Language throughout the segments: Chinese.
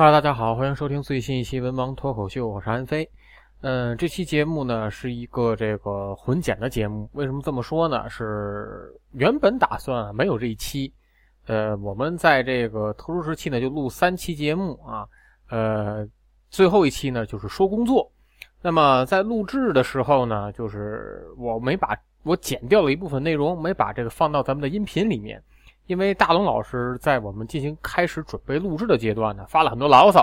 嗨大家好，欢迎收听最新一期《文盲脱口秀》，我是安飞。嗯，这期节目呢是一个这个混剪的节目。为什么这么说呢？是原本打算没有这一期。呃，我们在这个特殊时期呢就录三期节目啊。呃，最后一期呢就是说工作。那么在录制的时候呢，就是我没把我剪掉了一部分内容，没把这个放到咱们的音频里面。因为大龙老师在我们进行开始准备录制的阶段呢，发了很多牢骚，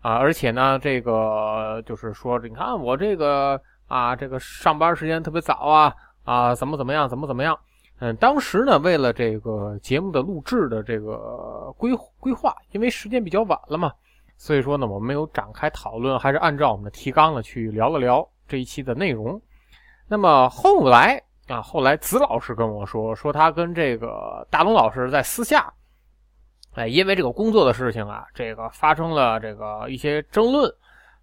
啊，而且呢，这个就是说，你看我这个啊，这个上班时间特别早啊，啊，怎么怎么样，怎么怎么样，嗯，当时呢，为了这个节目的录制的这个规规划，因为时间比较晚了嘛，所以说呢，我们没有展开讨论，还是按照我们的提纲呢去聊了聊这一期的内容。那么后来。啊，后来子老师跟我说，说他跟这个大龙老师在私下，哎，因为这个工作的事情啊，这个发生了这个一些争论，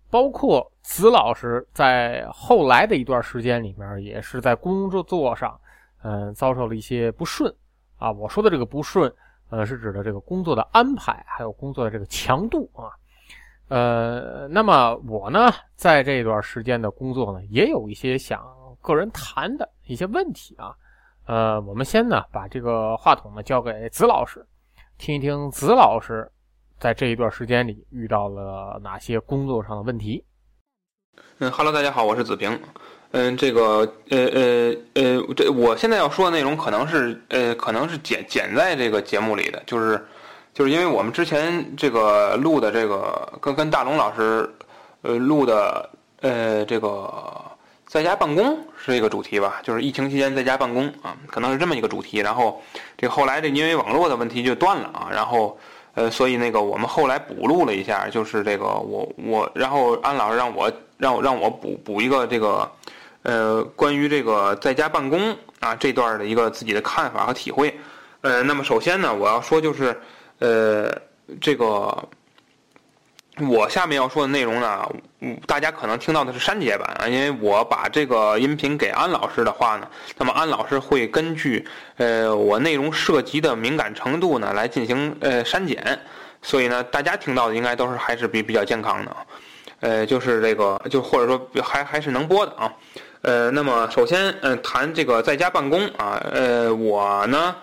包括子老师在后来的一段时间里面，也是在工作作上，嗯，遭受了一些不顺啊。我说的这个不顺，呃，是指的这个工作的安排，还有工作的这个强度啊。呃，那么我呢，在这段时间的工作呢，也有一些想。个人谈的一些问题啊，呃，我们先呢把这个话筒呢交给子老师，听一听子老师在这一段时间里遇到了哪些工作上的问题。嗯哈喽，大家好，我是子平。嗯，这个呃呃呃，这我现在要说的内容可能是呃可能是剪剪在这个节目里的，就是就是因为我们之前这个录的这个跟跟大龙老师呃录的呃这个。在家办公是一个主题吧，就是疫情期间在家办公啊，可能是这么一个主题。然后这后来这因为网络的问题就断了啊，然后呃，所以那个我们后来补录了一下，就是这个我我，然后安老师让我让我让我补补一个这个呃关于这个在家办公啊这段的一个自己的看法和体会。呃，那么首先呢，我要说就是呃这个。我下面要说的内容呢，大家可能听到的是删节版啊，因为我把这个音频给安老师的话呢，那么安老师会根据呃我内容涉及的敏感程度呢来进行呃删减，所以呢大家听到的应该都是还是比比较健康的，呃就是这个就或者说还还是能播的啊，呃那么首先嗯谈这个在家办公啊，呃我呢。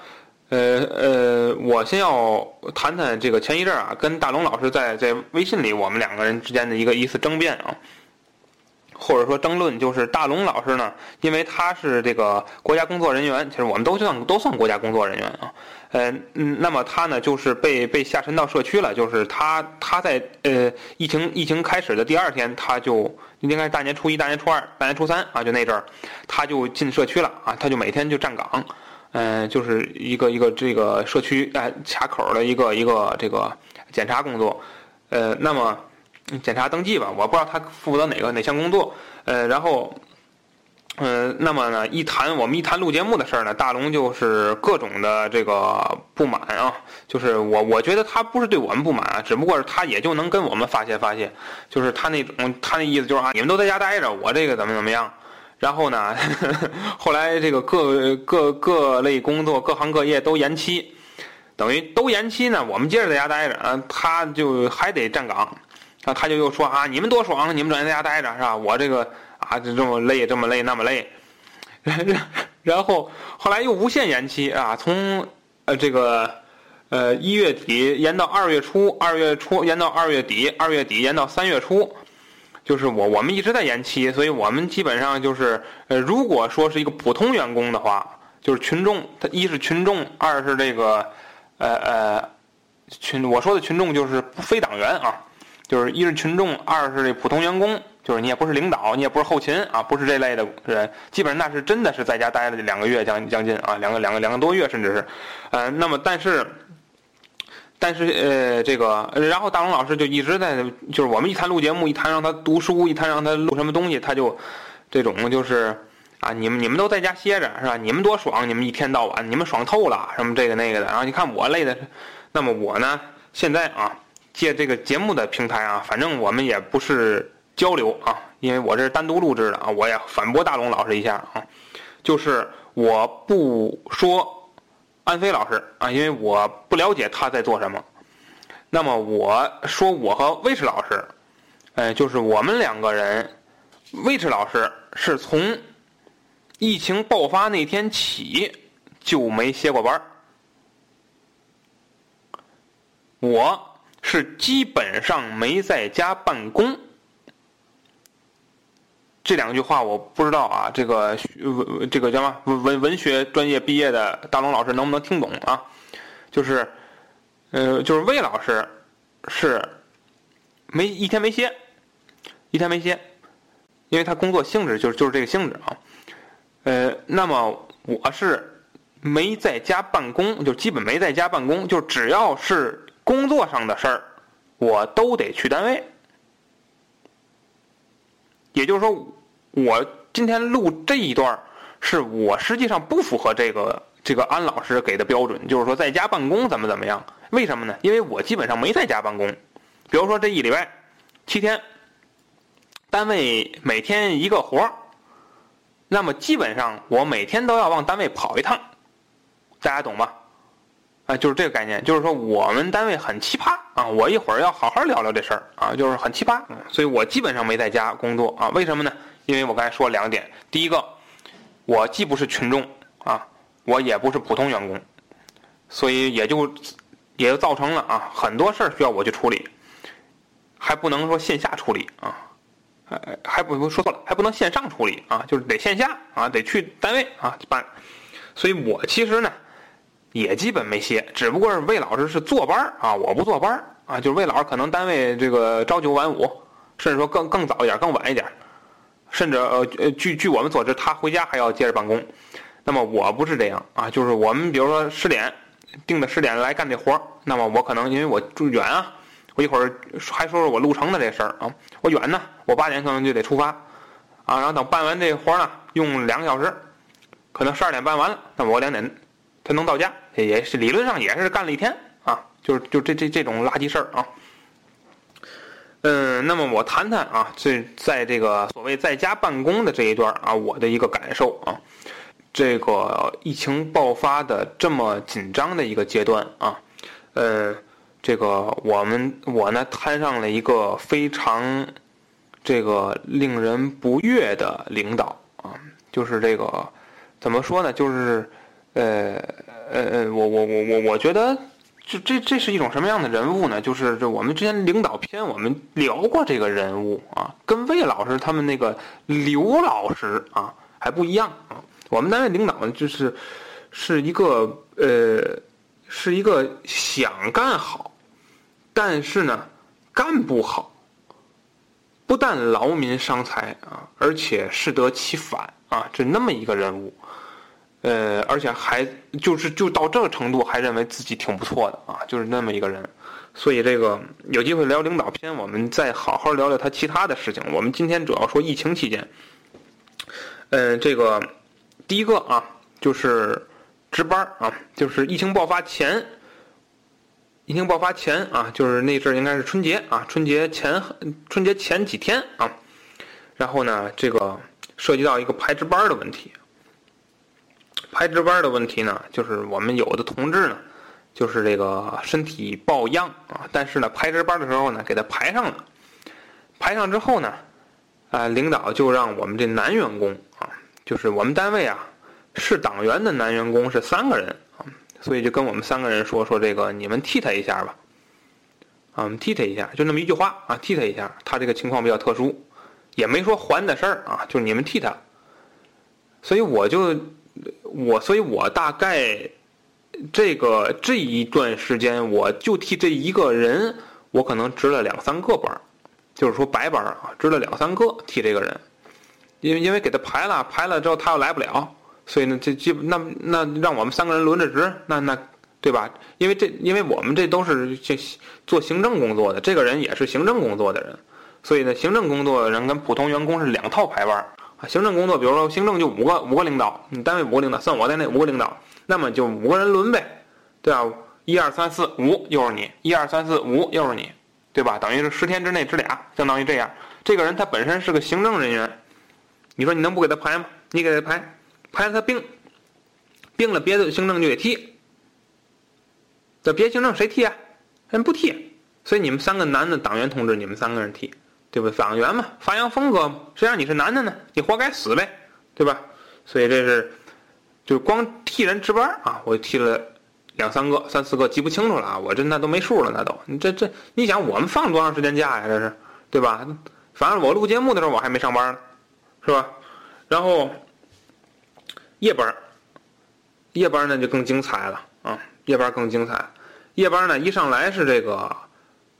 呃呃，我先要谈谈这个前一阵啊，跟大龙老师在在微信里我们两个人之间的一个一次争辩啊，或者说争论，就是大龙老师呢，因为他是这个国家工作人员，其实我们都算都算国家工作人员啊，呃嗯，那么他呢就是被被下沉到社区了，就是他他在呃疫情疫情开始的第二天，他就应该是大年初一、大年初二、大年初三啊，就那阵儿，他就进社区了啊，他就每天就站岗。嗯，就是一个一个这个社区哎卡口的一个一个这个检查工作，呃，那么检查登记吧，我不知道他负责哪个哪项工作，呃，然后嗯，那么呢，一谈我们一谈录节目的事儿呢，大龙就是各种的这个不满啊，就是我我觉得他不是对我们不满啊，只不过是他也就能跟我们发泄发泄，就是他那种他那意思就是啊，你们都在家待着，我这个怎么怎么样，然后呢，后来这个各各各类工作各行各业都延期，等于都延期呢，我们接着在家待着啊，他就还得站岗，啊，他就又说啊，你们多爽，你们整天在家待着是吧？我这个。啊，就这么累，这么累，那么累，然然后后来又无限延期啊，从呃这个呃一月底延到二月初，二月初延到二月底，二月底延到三月初，就是我我们一直在延期，所以我们基本上就是呃，如果说是一个普通员工的话，就是群众，他一是群众，二是这个呃呃群，我说的群众就是非党员啊，就是一是群众，二是这普通员工。就是你也不是领导，你也不是后勤啊，不是这类的人，基本上那是真的是在家待了两个月将将近啊，两个两个两个多月，甚至是，呃，那么但是，但是呃，这个然后大龙老师就一直在，就是我们一谈录节目，一谈让他读书，一谈让他录什么东西，他就这种就是啊，你们你们都在家歇着是吧？你们多爽，你们一天到晚你们爽透了，什么这个那个的，然后你看我累的，那么我呢，现在啊，借这个节目的平台啊，反正我们也不是。交流啊，因为我这是单独录制的啊，我也反驳大龙老师一下啊，就是我不说安飞老师啊，因为我不了解他在做什么。那么我说我和魏迟老师，呃，就是我们两个人，魏迟老师是从疫情爆发那天起就没歇过班我是基本上没在家办公。这两句话我不知道啊，这个文这个叫什么文文文学专业毕业的大龙老师能不能听懂啊？就是，呃，就是魏老师是没一天没歇，一天没歇，因为他工作性质就是就是这个性质啊。呃，那么我是没在家办公，就基本没在家办公，就只要是工作上的事儿，我都得去单位。也就是说，我今天录这一段是我实际上不符合这个这个安老师给的标准，就是说在家办公怎么怎么样？为什么呢？因为我基本上没在家办公。比如说这一礼拜七天，单位每天一个活儿，那么基本上我每天都要往单位跑一趟，大家懂吧？啊，就是这个概念，就是说我们单位很奇葩啊！我一会儿要好好聊聊这事儿啊，就是很奇葩，所以我基本上没在家工作啊。为什么呢？因为我刚才说两点，第一个，我既不是群众啊，我也不是普通员工，所以也就也就造成了啊，很多事儿需要我去处理，还不能说线下处理啊，还还不说错了，还不能线上处理啊，就是得线下啊，得去单位啊办，所以我其实呢。也基本没歇，只不过是魏老师是坐班啊，我不坐班啊，就是魏老师可能单位这个朝九晚五，甚至说更更早一点，更晚一点，甚至呃呃，据据我们所知，他回家还要接着办公。那么我不是这样啊，就是我们比如说十点定的十点来干这活那么我可能因为我住远啊，我一会儿还说说我路程的这事儿啊，我远呢，我八点可能就得出发啊，然后等办完这活呢，用两个小时，可能十二点办完了，那么我两点。才能到家，也是理论上也是干了一天啊，就是就这这这种垃圾事儿啊。嗯，那么我谈谈啊，这在这个所谓在家办公的这一段啊，我的一个感受啊，这个疫情爆发的这么紧张的一个阶段啊，呃，这个我们我呢摊上了一个非常这个令人不悦的领导啊，就是这个怎么说呢，就是。呃呃呃，我我我我我觉得，这这这是一种什么样的人物呢？就是这我们之前领导篇我们聊过这个人物啊，跟魏老师他们那个刘老师啊还不一样啊。我们单位领导呢，就是是一个呃，是一个想干好，但是呢干不好，不但劳民伤财啊，而且适得其反啊，这那么一个人物。呃，而且还就是就到这个程度，还认为自己挺不错的啊，就是那么一个人。所以这个有机会聊领导篇，我们再好好聊聊他其他的事情。我们今天主要说疫情期间。嗯，这个第一个啊，就是值班啊，就是疫情爆发前，疫情爆发前啊，就是那阵应该是春节啊，春节前春节前几天啊，然后呢，这个涉及到一个排值班的问题。排值班的问题呢，就是我们有的同志呢，就是这个身体抱恙啊，但是呢，排值班的时候呢，给他排上了，排上之后呢，啊，领导就让我们这男员工啊，就是我们单位啊，是党员的男员工是三个人啊，所以就跟我们三个人说说这个，你们替他一下吧，啊，我们替他一下，就那么一句话啊，替他一下，他这个情况比较特殊，也没说还的事儿啊，就是你们替他，所以我就。我，所以我大概这个这一段时间，我就替这一个人，我可能值了两三个班就是说白班啊，值了两三个替这个人，因为因为给他排了，排了之后他又来不了，所以呢，这基本那那让我们三个人轮着值，那那对吧？因为这因为我们这都是这做行政工作的，这个人也是行政工作的人，所以呢，行政工作的人跟普通员工是两套排班。行政工作，比如说行政就五个五个领导，你单位五个领导，算我在内五个领导，那么就五个人轮呗，对吧？一二三四五又是你，一二三四五又是你，对吧？等于是十天之内值俩，相当于这样。这个人他本身是个行政人员，你说你能不给他排吗？你给他排，排了他病，病了别的行政就得替，这别行政谁替啊？人不替，所以你们三个男的党员同志，你们三个人替。对吧？党员嘛，发扬风格嘛，谁让你是男的呢？你活该死呗，对吧？所以这是，就光替人值班啊，我替了两三个、三四个，记不清楚了啊，我这那都没数了，那都。你这这，你想我们放多长时间假呀？这是，对吧？反正我录节目的时候我还没上班呢，是吧？然后夜班，夜班呢就更精彩了啊，夜班更精彩。夜班呢一上来是这个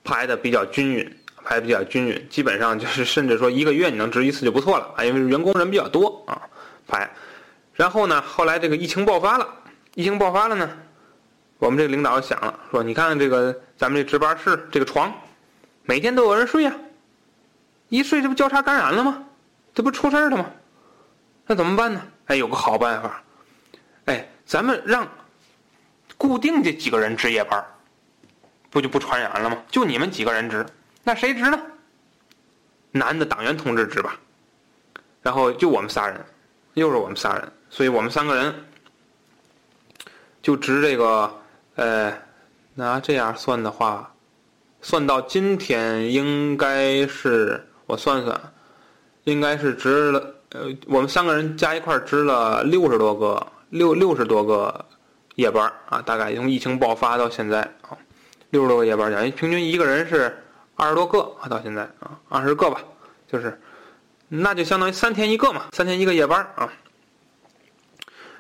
排的比较均匀。排比较均匀，基本上就是甚至说一个月你能值一次就不错了啊，因为员工人比较多啊，排。然后呢，后来这个疫情爆发了，疫情爆发了呢，我们这个领导想了，说你看看这个咱们这值班室这个床，每天都有人睡呀，一睡这不交叉感染了吗？这不出事了吗？那怎么办呢？哎，有个好办法，哎，咱们让固定这几个人值夜班，不就不传染了吗？就你们几个人值。那谁值呢？男的党员同志值吧，然后就我们仨人，又是我们仨人，所以我们三个人就值这个，呃，拿这样算的话，算到今天应该是我算算，应该是值了，呃，我们三个人加一块值了六十多个，六六十多个夜班啊，大概从疫情爆发到现在啊，六十多个夜班，等于平均一个人是。二十多个啊，到现在啊，二十个吧，就是，那就相当于三天一个嘛，三天一个夜班啊。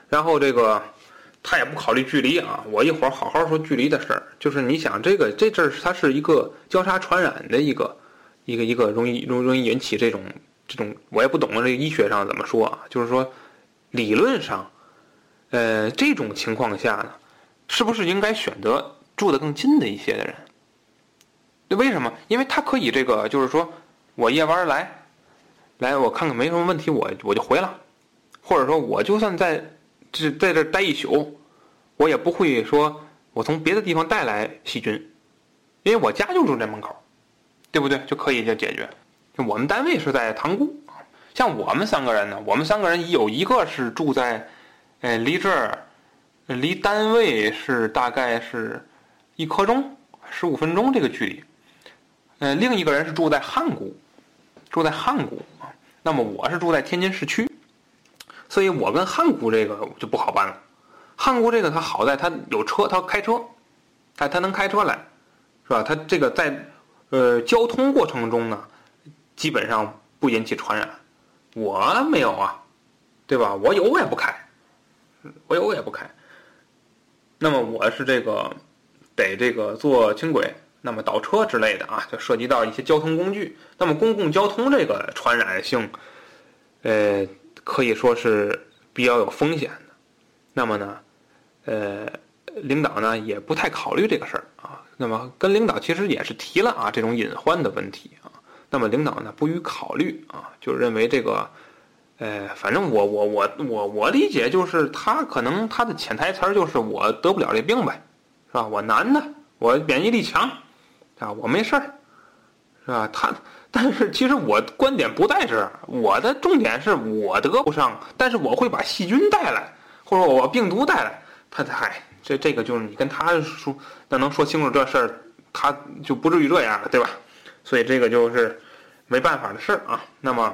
然后这个他也不考虑距离啊，我一会儿好好说距离的事儿。就是你想这个这阵儿它是一个交叉传染的一个一个一个容易容容易引起这种这种我也不懂这个医学上怎么说啊，就是说理论上，呃这种情况下呢，是不是应该选择住的更近的一些的人？为什么？因为他可以这个，就是说，我夜班来，来我看看没什么问题，我我就回了，或者说我就算在这在这待一宿，我也不会说我从别的地方带来细菌，因为我家就住这门口，对不对？就可以就解决。我们单位是在塘沽，像我们三个人呢，我们三个人有一个是住在，呃，离这儿，离单位是大概是一刻钟，十五分钟这个距离。嗯，另一个人是住在汉沽，住在汉沽啊。那么我是住在天津市区，所以我跟汉沽这个就不好办了。汉沽这个他好在他有车，他开车，哎，他能开车来，是吧？他这个在呃交通过程中呢，基本上不引起传染。我没有啊，对吧？我有我也不开，我有我也不开。那么我是这个得这个坐轻轨。那么倒车之类的啊，就涉及到一些交通工具。那么公共交通这个传染性，呃，可以说是比较有风险的。那么呢，呃，领导呢也不太考虑这个事儿啊。那么跟领导其实也是提了啊这种隐患的问题啊。那么领导呢不予考虑啊，就认为这个，呃，反正我我我我我理解就是他可能他的潜台词儿就是我得不了这病呗，是吧？我男的，我免疫力强，啊，我没事儿，是吧？他，但是其实我观点不在这儿，我的重点是我得不上，但是我会把细菌带来，或者我病毒带来。他嗨，这这个就是你跟他说，那能说清楚这事儿，他就不至于这样了，对吧？所以这个就是没办法的事儿啊。那么。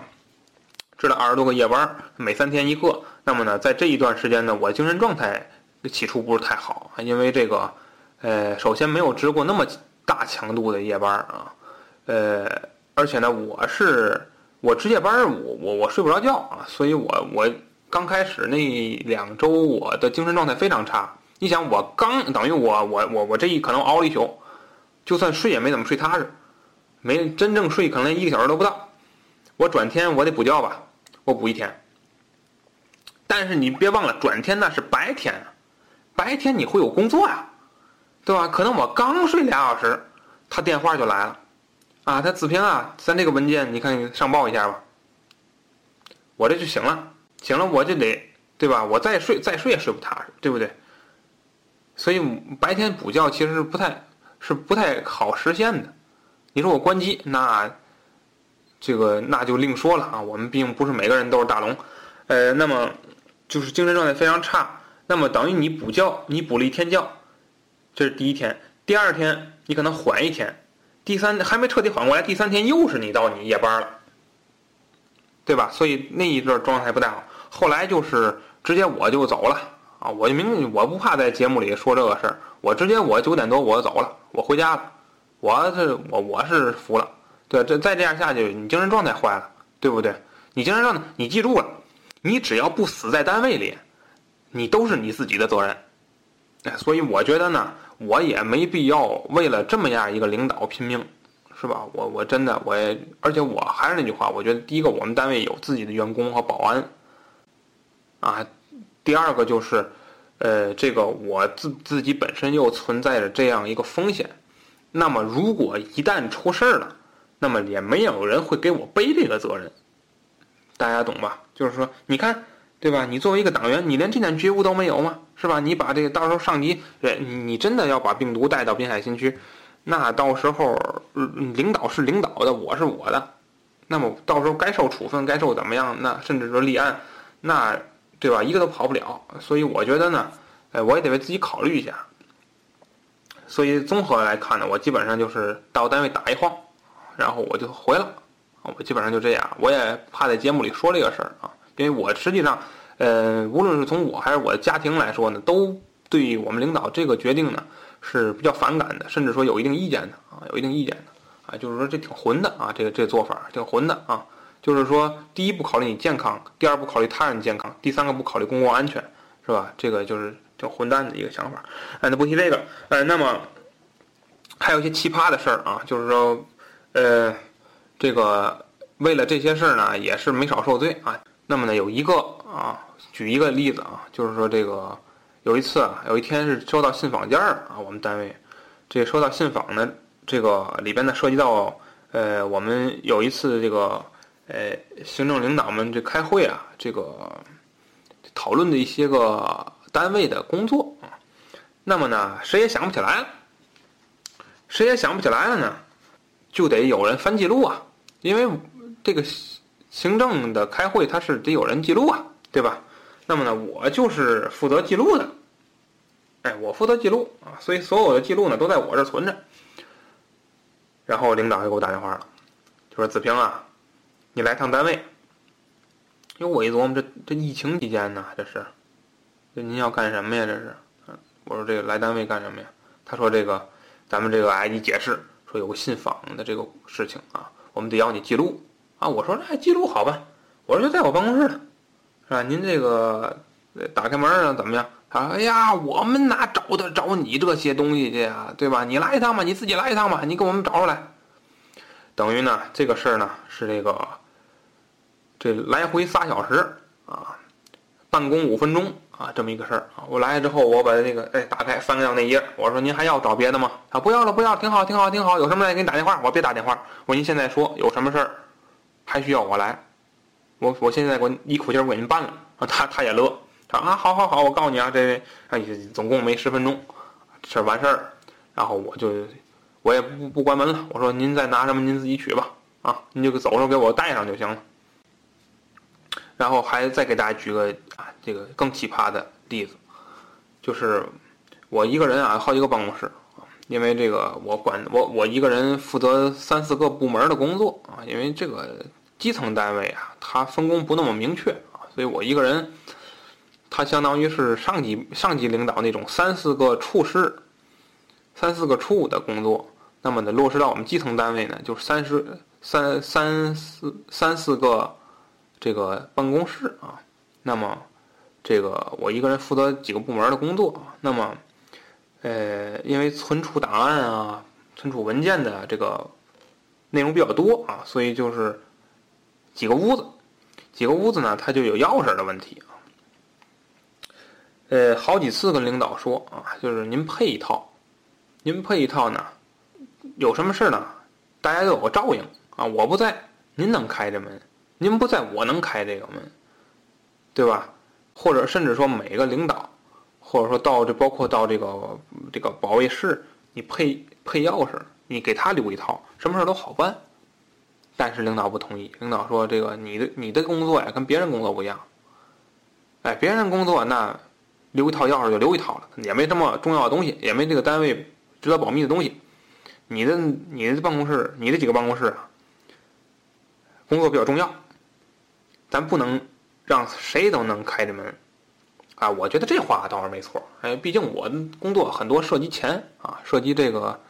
值了二十多个夜班，每三天一个。那么呢，在这一段时间呢，我精神状态起初不是太好，因为这个，呃，首先没有值过那么大强度的夜班啊，呃，而且呢，我是我值夜班，我我我睡不着觉啊，所以我我刚开始那两周我的精神状态非常差。你想，我刚等于我我我我这一可能熬了一宿，就算睡也没怎么睡踏实，没真正睡，可能一个小时都不到。我转天我得补觉吧。我补一天，但是你别忘了，转天那是白天，白天你会有工作呀，对吧？可能我刚睡俩小时，他电话就来了，啊，他子平啊，咱这个文件你看上报一下吧，我这就行了，行了我就得，对吧？我再睡再睡也睡不踏实，对不对？所以白天补觉其实是不太是不太好实现的，你说我关机那。这个那就另说了啊，我们并不是每个人都是大龙，呃，那么就是精神状态非常差，那么等于你补觉，你补了一天觉，这是第一天，第二天你可能缓一天，第三还没彻底缓过来，第三天又是你到你夜班了，对吧？所以那一段状态不太好，后来就是直接我就走了啊，我就明我不怕在节目里说这个事儿，我直接我九点多我就走了，我回家了，我是我我是服了。对，这再这样下去，你精神状态坏了，对不对？你精神状态，你记住了，你只要不死在单位里，你都是你自己的责任。哎，所以我觉得呢，我也没必要为了这么样一个领导拼命，是吧？我我真的，我也，而且我还是那句话，我觉得第一个，我们单位有自己的员工和保安，啊，第二个就是，呃，这个我自自己本身又存在着这样一个风险，那么如果一旦出事儿了，那么也没有人会给我背这个责任，大家懂吧？就是说，你看，对吧？你作为一个党员，你连这点觉悟都没有吗？是吧？你把这个到时候上级，你你真的要把病毒带到滨海新区，那到时候领导是领导的，我是我的，那么到时候该受处分，该受怎么样？那甚至说立案，那对吧？一个都跑不了。所以我觉得呢，哎，我也得为自己考虑一下。所以综合来看呢，我基本上就是到单位打一晃。然后我就回了，我基本上就这样。我也怕在节目里说这个事儿啊，因为我实际上，呃，无论是从我还是我的家庭来说呢，都对我们领导这个决定呢是比较反感的，甚至说有一定意见的啊，有一定意见的啊，就是说这挺混的啊，这个这个做法挺混的啊，就是说第一不考虑你健康，第二不考虑他人健康，第三个不考虑公共安全，是吧？这个就是挺混蛋的一个想法。哎，那不提这个，呃，那么还有一些奇葩的事儿啊，就是说。呃，这个为了这些事儿呢，也是没少受罪啊。那么呢，有一个啊，举一个例子啊，就是说这个有一次啊，有一天是收到信访件儿啊，我们单位这收到信访呢，这个里边呢涉及到呃，我们有一次这个呃，行政领导们这开会啊，这个讨论的一些个单位的工作啊。那么呢，谁也想不起来了，谁也想不起来了呢？就得有人翻记录啊，因为这个行政的开会，他是得有人记录啊，对吧？那么呢，我就是负责记录的，哎，我负责记录啊，所以所有的记录呢都在我这存着。然后领导就给我打电话了，就说：“子平啊，你来趟单位。”因为我一琢磨，这这疫情期间呢，这是，这您要干什么呀？这是，我说这个来单位干什么呀？他说：“这个，咱们这个挨你解释。”说有个信访的这个事情啊，我们得要你记录啊。我说那记录好吧，我说就在我办公室呢，是吧？您这个打开门啊，怎么样？他说：“哎呀，我们哪找得着你这些东西去呀？对吧？你来一趟吧，你自己来一趟吧，你给我们找出来。”等于呢，这个事儿呢是这个这来回仨小时啊，办公五分钟。啊，这么一个事儿啊！我来了之后，我把那个哎打开，翻到那页，我说您还要找别的吗？啊，不要了，不要，挺好，挺好，挺好。有什么再给你打电话，我别打电话。我您现在说有什么事儿，还需要我来？我我现在我一口气儿给您办了啊，他他也乐，他说啊，好好好，我告诉你啊，这啊总共没十分钟，事儿完事儿，然后我就我也不不关门了，我说您再拿什么您自己取吧，啊，您就走时候给我带上就行了。然后还再给大家举个啊这个更奇葩的例子，就是我一个人啊好几个办公室。因为这个，我管我我一个人负责三四个部门的工作啊。因为这个基层单位啊，它分工不那么明确啊，所以我一个人，他相当于是上级上级领导那种三四个处室、三四个处的工作。那么呢，落实到我们基层单位呢，就是三十三三四三四个这个办公室啊。那么这个我一个人负责几个部门的工作。那么。呃，因为存储档案啊、存储文件的这个内容比较多啊，所以就是几个屋子，几个屋子呢，它就有钥匙的问题啊。呃，好几次跟领导说啊，就是您配一套，您配一套呢，有什么事呢，大家都有个照应啊。我不在，您能开这门；您不在，我能开这个门，对吧？或者甚至说每个领导。或者说到这，包括到这个这个保卫室，你配配钥匙，你给他留一套，什么事都好办。但是领导不同意，领导说这个你的你的工作呀跟别人工作不一样。哎，别人工作那留一套钥匙就留一套了，也没什么重要的东西，也没这个单位值得保密的东西。你的你的办公室，你的几个办公室啊，工作比较重要，咱不能让谁都能开着门。啊，我觉得这话倒是没错。哎，毕竟我的工作很多涉及钱啊，涉及这个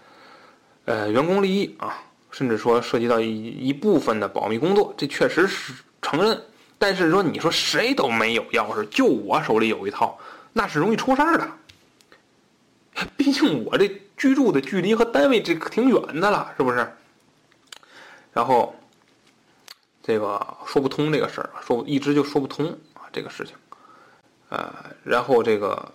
呃员工利益啊，甚至说涉及到一一部分的保密工作，这确实是承认。但是说你说谁都没有钥匙，就我手里有一套，那是容易出事儿的。毕竟我这居住的距离和单位这挺远的了，是不是？然后这个说不通这个事儿，说一直就说不通啊，这个事情。呃，然后这个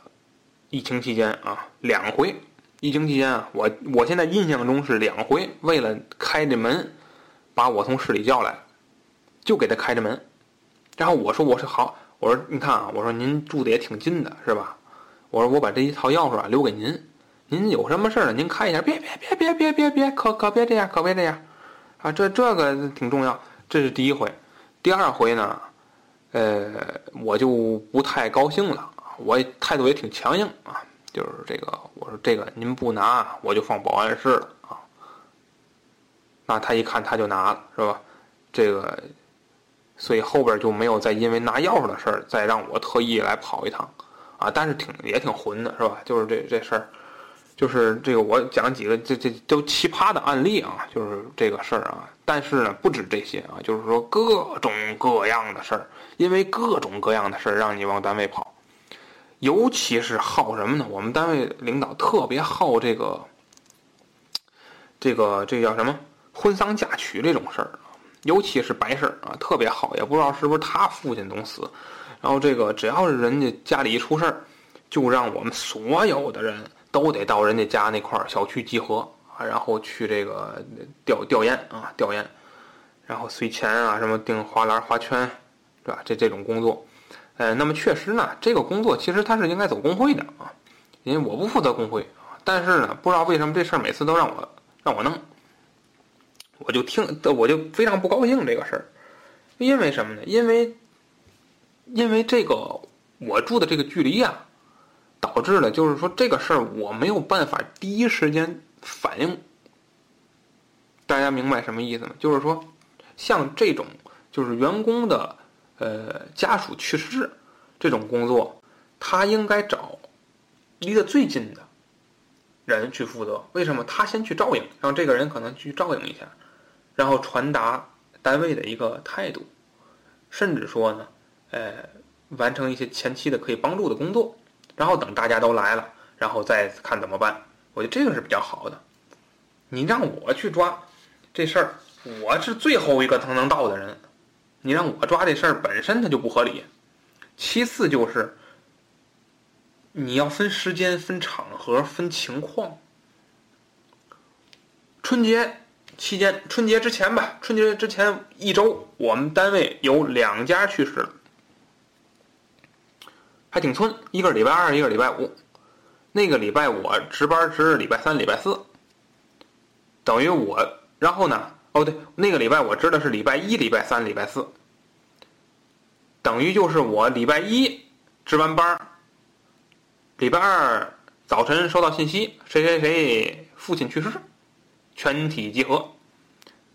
疫情期间啊，两回，疫情期间啊，我我现在印象中是两回，为了开这门，把我从市里叫来，就给他开着门，然后我说我说好，我说你看啊，我说您住的也挺近的，是吧？我说我把这一套钥匙啊留给您，您有什么事儿您开一下，别别别别别别别，可可别这样，可别这样，啊，这这个挺重要，这是第一回，第二回呢？呃，我就不太高兴了我态度也挺强硬啊，就是这个，我说这个您不拿，我就放保安室了啊。那他一看他就拿了，是吧？这个，所以后边就没有再因为拿钥匙的事儿再让我特意来跑一趟啊。但是挺也挺混的，是吧？就是这这事儿。就是这个，我讲几个这这都奇葩的案例啊，就是这个事儿啊。但是呢，不止这些啊，就是说各种各样的事儿，因为各种各样的事儿让你往单位跑，尤其是好什么呢？我们单位领导特别好这个，这个这叫什么婚丧嫁娶这种事儿，尤其是白事儿啊，特别好。也不知道是不是他父亲总死，然后这个只要是人家家里一出事儿，就让我们所有的人。都得到人家家那块儿小区集合啊，然后去这个吊吊唁啊，吊唁，然后随钱啊，什么订花篮花圈，是吧？这这种工作，呃，那么确实呢，这个工作其实他是应该走工会的啊，因为我不负责工会啊。但是呢，不知道为什么这事儿每次都让我让我弄，我就听我就非常不高兴这个事儿，因为什么呢？因为因为这个我住的这个距离呀。导致了，就是说这个事儿我没有办法第一时间反应。大家明白什么意思吗？就是说，像这种就是员工的呃家属去世这种工作，他应该找离得最近的人去负责。为什么？他先去照应，让这个人可能去照应一下，然后传达单位的一个态度，甚至说呢，呃，完成一些前期的可以帮助的工作。然后等大家都来了，然后再看怎么办。我觉得这个是比较好的。你让我去抓这事儿，我是最后一个才能到的人。你让我抓这事儿本身它就不合理。其次就是你要分时间、分场合、分情况。春节期间，春节之前吧，春节之前一周，我们单位有两家去世了，还挺村，一个礼拜二，一个礼拜五。那个礼拜我值班值礼拜三、礼拜四，等于我，然后呢，哦对，那个礼拜我知道是礼拜一、礼拜三、礼拜四，等于就是我礼拜一值完班儿，礼拜二早晨收到信息，谁谁谁父亲去世，全体集合，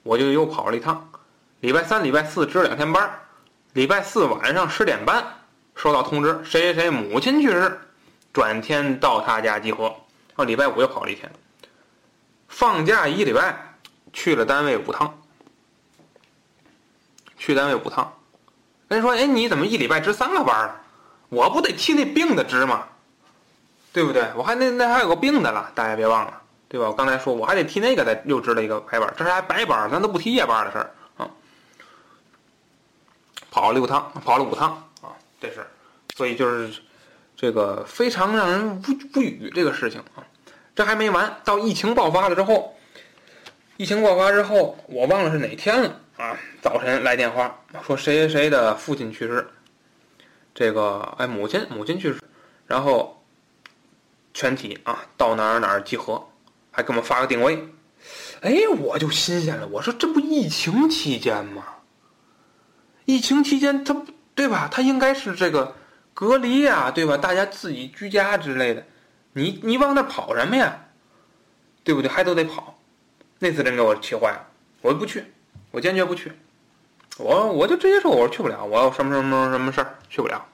我就又跑了一趟。礼拜三、礼拜四值两天班儿，礼拜四晚上十点半收到通知，谁谁谁母亲去世。转天到他家集合，然后礼拜五又跑了一天。放假一礼拜，去了单位五趟。去单位五趟，人说：“哎，你怎么一礼拜值三个班儿？我不得替那病的值吗？对不对？我还那那还有个病的了，大家别忘了，对吧？我刚才说我还得替那个再又值了一个白班，这还白班，咱都不提夜班的事儿啊。跑了六趟，跑了五趟啊，这是，所以就是。”这个非常让人无无语，这个事情啊，这还没完。到疫情爆发了之后，疫情爆发之后，我忘了是哪天了啊？早晨来电话说谁谁谁的父亲去世，这个哎母亲母亲去世，然后全体啊到哪儿哪儿集合，还给我们发个定位。哎，我就新鲜了，我说这不疫情期间吗？疫情期间他对吧？他应该是这个。隔离呀，对吧？大家自己居家之类的，你你往那跑什么呀？对不对？还都得跑。那次真给我气坏了，我不去，我坚决不去。我我就直接说，我说去不了，我有什么什么什么事儿去不了。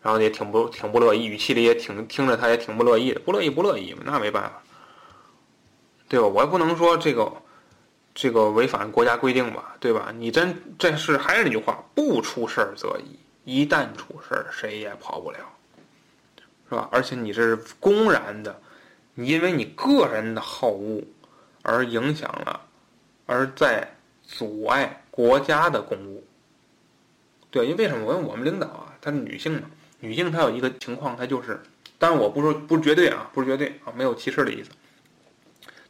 然后也挺不挺不乐意，语气里也挺听着他也挺不乐意的，不乐意不乐意那没办法，对吧？我也不能说这个这个违反国家规定吧，对吧？你真这是还是那句话，不出事儿则已。一旦出事儿，谁也跑不了，是吧？而且你是公然的，你因为你个人的好恶而影响了，而在阻碍国家的公务。对，因为什么？因为我们领导啊，她是女性嘛，女性她有一个情况，她就是，当然我不说不是绝对啊，不是绝对啊，没有歧视的意思。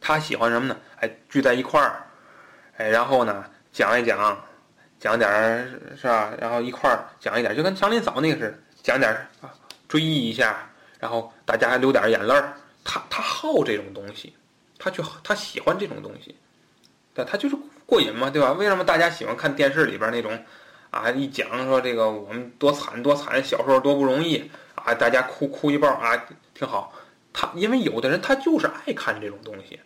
她喜欢什么呢？哎，聚在一块儿，哎，然后呢，讲一讲。讲点儿是吧？然后一块儿讲一点，就跟祥林嫂那个似的讲点儿啊，追忆一下，然后大家还流点眼泪儿。他他好这种东西，他去他喜欢这种东西，对，他就是过瘾嘛，对吧？为什么大家喜欢看电视里边那种啊？一讲说这个我们多惨多惨，小时候多不容易啊，大家哭哭一包啊，挺好。他因为有的人他就是爱看这种东西。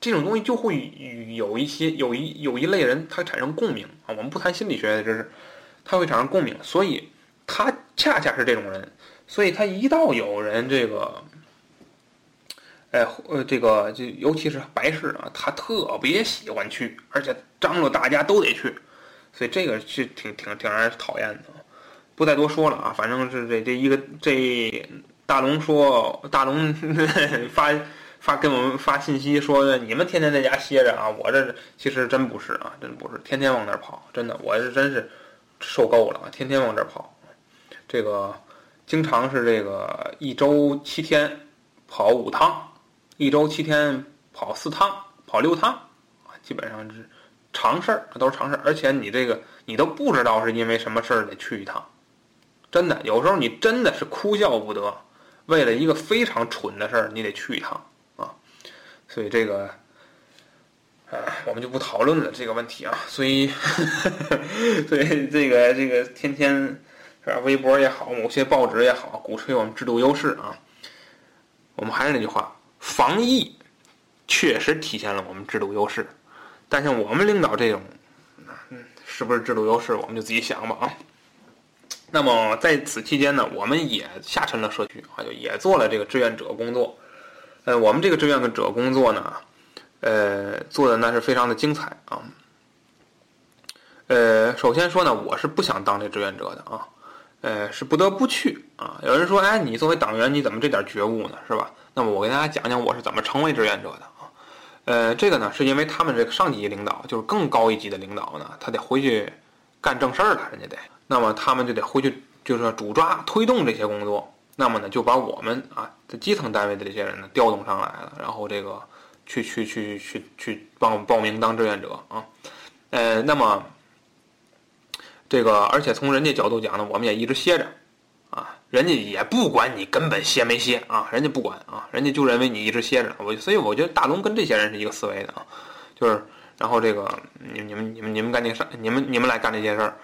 这种东西就会与有一些有一有一类人他产生共鸣啊，我们不谈心理学的知识，他会产生共鸣，所以他恰恰是这种人，所以他一到有人这个，哎呃这个就尤其是白事啊，他特别喜欢去，而且张罗大家都得去，所以这个是挺挺挺让人讨厌的，不再多说了啊，反正是这这一个这大龙说大龙 发。发给我们发信息说你们天天在家歇着啊，我这其实真不是啊，真不是天天往那儿跑，真的我是真是受够了，天天往这儿跑，这个经常是这个一周七天跑五趟，一周七天跑四趟，跑六趟啊，基本上是常事儿，都是常事儿，而且你这个你都不知道是因为什么事儿得去一趟，真的有时候你真的是哭笑不得，为了一个非常蠢的事儿你得去一趟啊。所以这个，啊，我们就不讨论了这个问题啊。所以，所以这个这个天天是吧？微博也好，某些报纸也好，鼓吹我们制度优势啊。我们还是那句话，防疫确实体现了我们制度优势，但像我们领导这种，是不是制度优势，我们就自己想吧啊。那么在此期间呢，我们也下沉了社区啊，就也做了这个志愿者工作。呃，我们这个志愿者工作呢，呃，做的那是非常的精彩啊。呃，首先说呢，我是不想当这志愿者的啊，呃，是不得不去啊。有人说，哎，你作为党员，你怎么这点觉悟呢？是吧？那么我给大家讲讲我是怎么成为志愿者的啊。呃，这个呢，是因为他们这个上级领导，就是更高一级的领导呢，他得回去干正事儿了，人家得，那么他们就得回去，就是说主抓推动这些工作。那么呢，就把我们啊，在基层单位的这些人呢调动上来了，然后这个去去去去去报报名当志愿者啊。呃，那么这个，而且从人家角度讲呢，我们也一直歇着，人家也不管你根本歇没歇啊，人家不管啊，人家就认为你一直歇着。我所以我觉得大龙跟这些人是一个思维的啊，就是然后这个你你们你们你们干这事，你们你们来干这些事儿。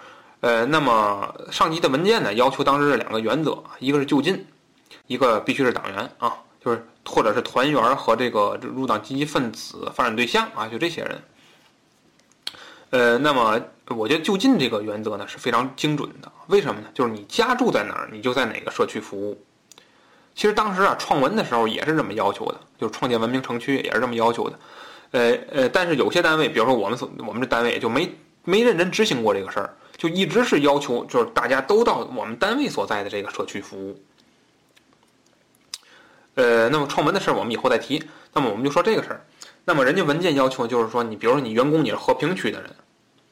呃，那么上级的文件呢，要求当时是两个原则，一个是就近，一个必须是党员啊，就是或者是团员和这个入党积极分子、发展对象啊，就这些人。呃，那么我觉得就近这个原则呢是非常精准的，为什么呢？就是你家住在哪儿，你就在哪个社区服务。其实当时啊，创文的时候也是这么要求的，就是创建文明城区也是这么要求的。呃呃，但是有些单位，比如说我们所我们这单位就没没认真执行过这个事儿。就一直是要求，就是大家都到我们单位所在的这个社区服务。呃，那么创文的事儿我们以后再提。那么我们就说这个事儿。那么人家文件要求就是说，你比如说你员工你是和平区的人，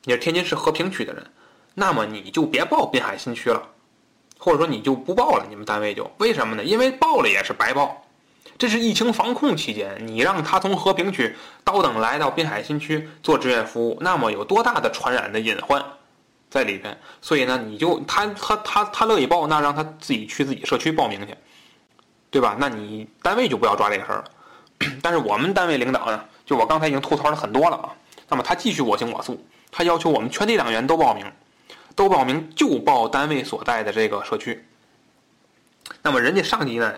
你是天津市和平区的人，那么你就别报滨海新区了，或者说你就不报了。你们单位就为什么呢？因为报了也是白报。这是疫情防控期间，你让他从和平区高等来到滨海新区做志愿服务，那么有多大的传染的隐患？在里边，所以呢，你就他他他他乐意报，那让他自己去自己社区报名去，对吧？那你单位就不要抓这个事儿了。但是我们单位领导呢，就我刚才已经吐槽了很多了啊。那么他继续我行我素，他要求我们全体党员都报名，都报名就报单位所在的这个社区。那么人家上级呢，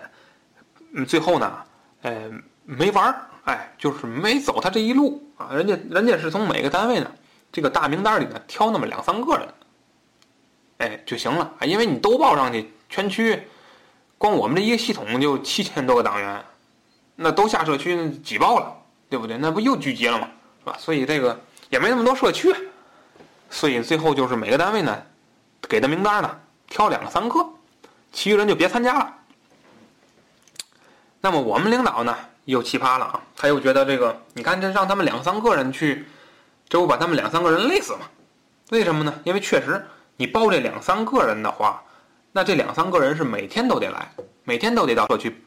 嗯，最后呢，呃，没玩儿，哎，就是没走他这一路啊。人家人家是从每个单位呢。这个大名单里呢，挑那么两三个人，哎就行了啊，因为你都报上去，全区光我们这一个系统就七千多个党员，那都下社区挤爆了，对不对？那不又聚集了吗？是吧？所以这个也没那么多社区，所以最后就是每个单位呢给的名单呢挑两三个，其余人就别参加了。那么我们领导呢又奇葩了啊，他又觉得这个，你看这让他们两三个人去。这不把他们两三个人累死吗？为什么呢？因为确实，你报这两三个人的话，那这两三个人是每天都得来，每天都得到社区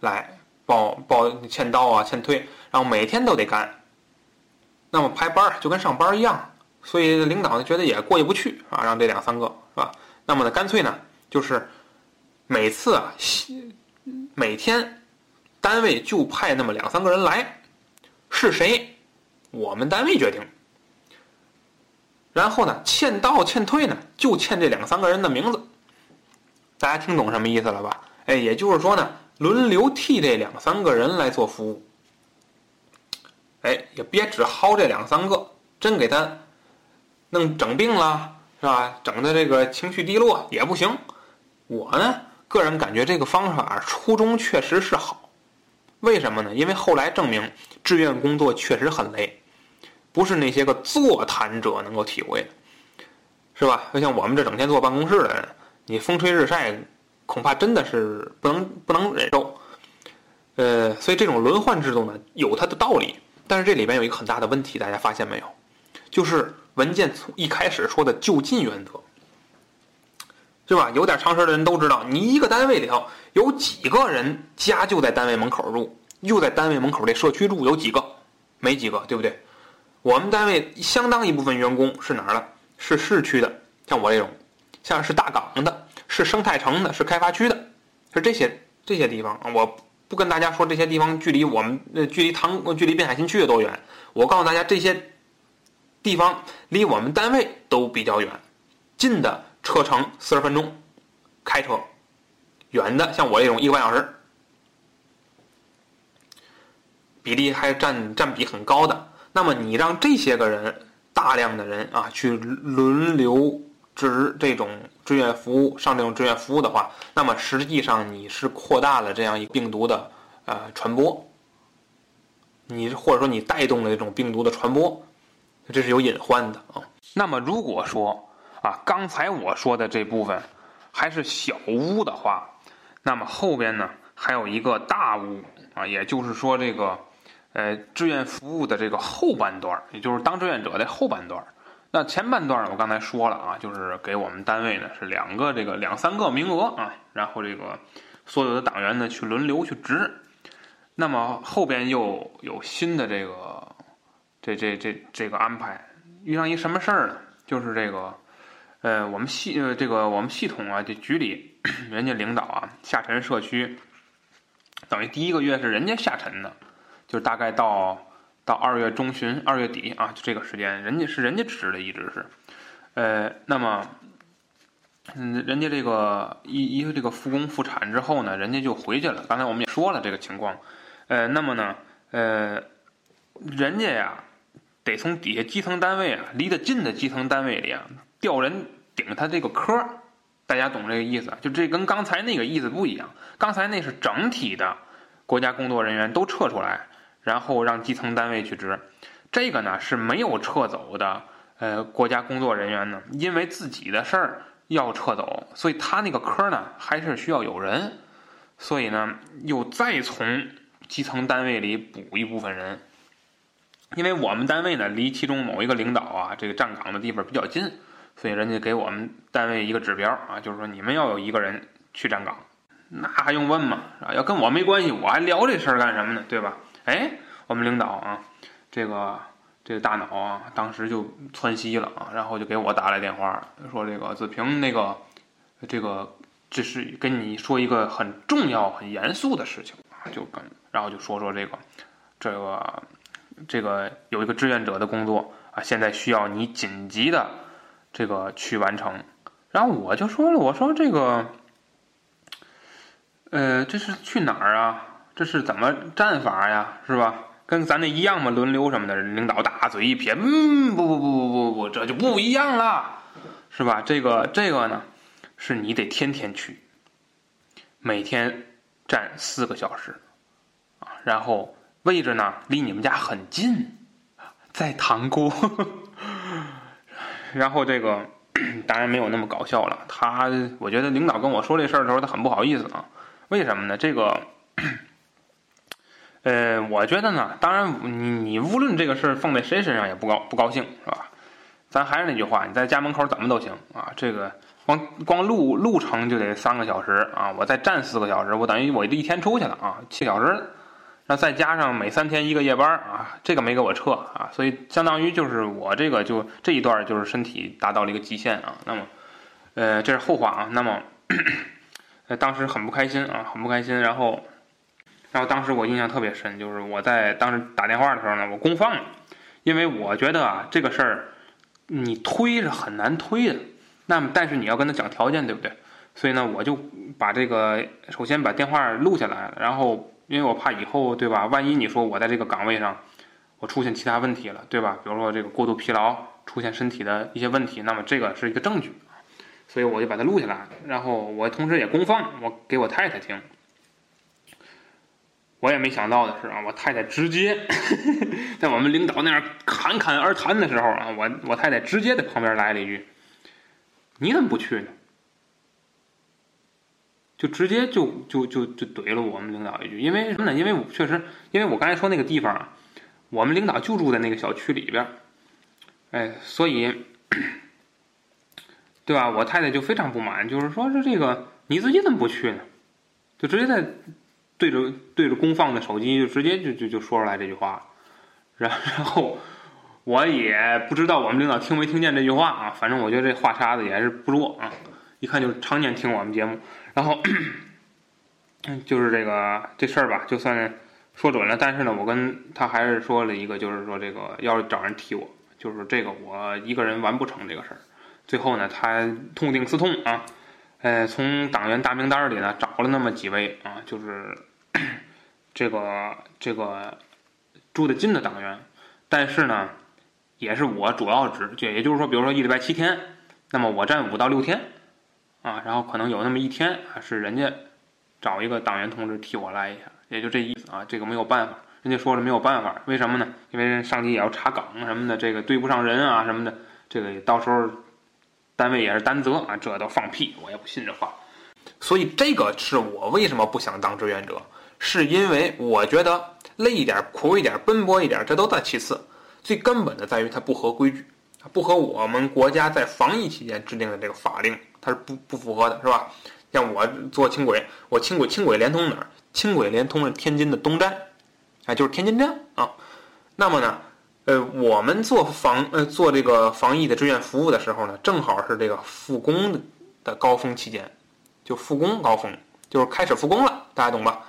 来报报签到啊、签退，然后每天都得干。那么排班就跟上班一样，所以领导呢觉得也过意不去啊，让这两三个是吧？那么呢，干脆呢就是每次啊，每天单位就派那么两三个人来，是谁，我们单位决定。然后呢，欠到欠退呢，就欠这两三个人的名字。大家听懂什么意思了吧？哎，也就是说呢，轮流替这两三个人来做服务。哎，也别只薅这两三个，真给他整病了，是吧？整的这个情绪低落也不行。我呢，个人感觉这个方法初衷确实是好。为什么呢？因为后来证明，志愿工作确实很累。不是那些个座谈者能够体会的，是吧？就像我们这整天坐办公室的人，你风吹日晒，恐怕真的是不能不能忍受。呃，所以这种轮换制度呢，有它的道理，但是这里边有一个很大的问题，大家发现没有？就是文件从一开始说的就近原则，是吧？有点常识的人都知道，你一个单位里头有几个人家就在单位门口住，就在单位门口这社区住，有几个？没几个，对不对？我们单位相当一部分员工是哪儿的？是市区的，像我这种，像是大港的，是生态城的，是开发区的，是这些这些地方。我不跟大家说这些地方距离我们呃距离唐距离滨海新区有多远，我告诉大家这些地方离我们单位都比较远，近的车程四十分钟，开车；远的像我这种一个半小时，比例还占占比很高的。那么你让这些个人大量的人啊去轮流值这种志愿服务上这种志愿服务的话，那么实际上你是扩大了这样一病毒的呃传播，你或者说你带动了这种病毒的传播，这是有隐患的啊。那么如果说啊刚才我说的这部分还是小屋的话，那么后边呢还有一个大屋啊，也就是说这个。呃，志愿服务的这个后半段，也就是当志愿者的后半段。那前半段我刚才说了啊，就是给我们单位呢是两个这个两三个名额啊，然后这个所有的党员呢去轮流去值。那么后边又有新的这个这这这这个安排，遇上一什么事儿呢？就是这个呃，我们系呃这个我们系统啊，这局里 人家领导啊下沉社区，等于第一个月是人家下沉的，就是大概到到二月中旬、二月底啊，就这个时间，人家是人家指的，一直是，呃，那么。嗯，人家这个一一个这个复工复产之后呢，人家就回去了。刚才我们也说了这个情况，呃，那么呢，呃，人家呀，得从底下基层单位啊，离得近的基层单位里啊，调人顶他这个科大家懂这个意思？就这跟刚才那个意思不一样。刚才那是整体的国家工作人员都撤出来，然后让基层单位去值。这个呢是没有撤走的，呃，国家工作人员呢，因为自己的事儿。要撤走，所以他那个科呢还是需要有人，所以呢又再从基层单位里补一部分人，因为我们单位呢离其中某一个领导啊这个站岗的地方比较近，所以人家给我们单位一个指标啊，就是说你们要有一个人去站岗，那还用问吗？啊，要跟我没关系，我还聊这事儿干什么呢？对吧？哎，我们领导啊，这个。这个大脑啊，当时就窜稀了啊，然后就给我打来电话，说这个子平，那个，这个这是跟你说一个很重要、很严肃的事情啊，就跟然后就说说这个，这个这个有一个志愿者的工作啊，现在需要你紧急的这个去完成。然后我就说了，我说这个，呃，这是去哪儿啊？这是怎么战法呀？是吧？跟咱那一样吗？轮流什么的？领导大嘴一撇，嗯，不不不不不不，这就不一样了，是吧？这个这个呢，是你得天天去，每天站四个小时，啊，然后位置呢离你们家很近，在塘沽，然后这个 当然没有那么搞笑了。他，我觉得领导跟我说这事儿的时候，他很不好意思啊。为什么呢？这个。呃，我觉得呢，当然你你无论这个事儿放在谁身上也不高不高兴，是吧？咱还是那句话，你在家门口怎么都行啊。这个光光路路程就得三个小时啊，我再站四个小时，我等于我这一天出去了啊，七小时，那再加上每三天一个夜班啊，这个没给我撤啊，所以相当于就是我这个就这一段就是身体达到了一个极限啊。那么，呃，这是后话啊。那么，呃，当时很不开心啊，很不开心，然后。然后当时我印象特别深，就是我在当时打电话的时候呢，我公放了，因为我觉得啊，这个事儿你推是很难推的。那么，但是你要跟他讲条件，对不对？所以呢，我就把这个首先把电话录下来，然后因为我怕以后对吧，万一你说我在这个岗位上我出现其他问题了，对吧？比如说这个过度疲劳，出现身体的一些问题，那么这个是一个证据所以我就把它录下来，然后我同时也公放，我给我太太听。我也没想到的是啊，我太太直接 在我们领导那儿侃侃而谈的时候啊，我我太太直接在旁边来了一句：“你怎么不去呢？”就直接就就就就怼了我们领导一句，因为什么呢？因为我确实，因为我刚才说那个地方啊，我们领导就住在那个小区里边哎，所以对吧？我太太就非常不满，就是说是这个你自己怎么不去呢？就直接在。对着对着公放的手机就直接就就就说出来这句话，然 然后我也不知道我们领导听没听见这句话啊，反正我觉得这话茬子也是不弱啊，一看就常年听我们节目，然后 就是这个这事儿吧，就算说准了，但是呢，我跟他还是说了一个，就是说这个要找人替我，就是这个我一个人完不成这个事儿，最后呢，他痛定思痛啊。呃，从党员大名单里呢找了那么几位啊，就是 这个这个住的近的党员，但是呢，也是我主要职，就也就是说，比如说一礼拜七天，那么我占五到六天啊，然后可能有那么一天是人家找一个党员同志替我来一下，也就这意思啊。这个没有办法，人家说了没有办法，为什么呢？因为上级也要查岗什么的，这个对不上人啊什么的，这个到时候。单位也是担责啊，这都放屁，我也不信这话。所以这个是我为什么不想当志愿者，是因为我觉得累一点、苦一点、奔波一点，这都在其次，最根本的在于它不合规矩，不合我们国家在防疫期间制定的这个法令，它是不不符合的，是吧？像我坐轻轨，我轻轨轻轨连通哪儿？轻轨连通了天津的东站，啊，就是天津站啊。那么呢，呃，我们做防呃做这个防疫的志愿服务的时候呢，正好是这个复工的高峰期间，就复工高峰，就是开始复工了，大家懂吧？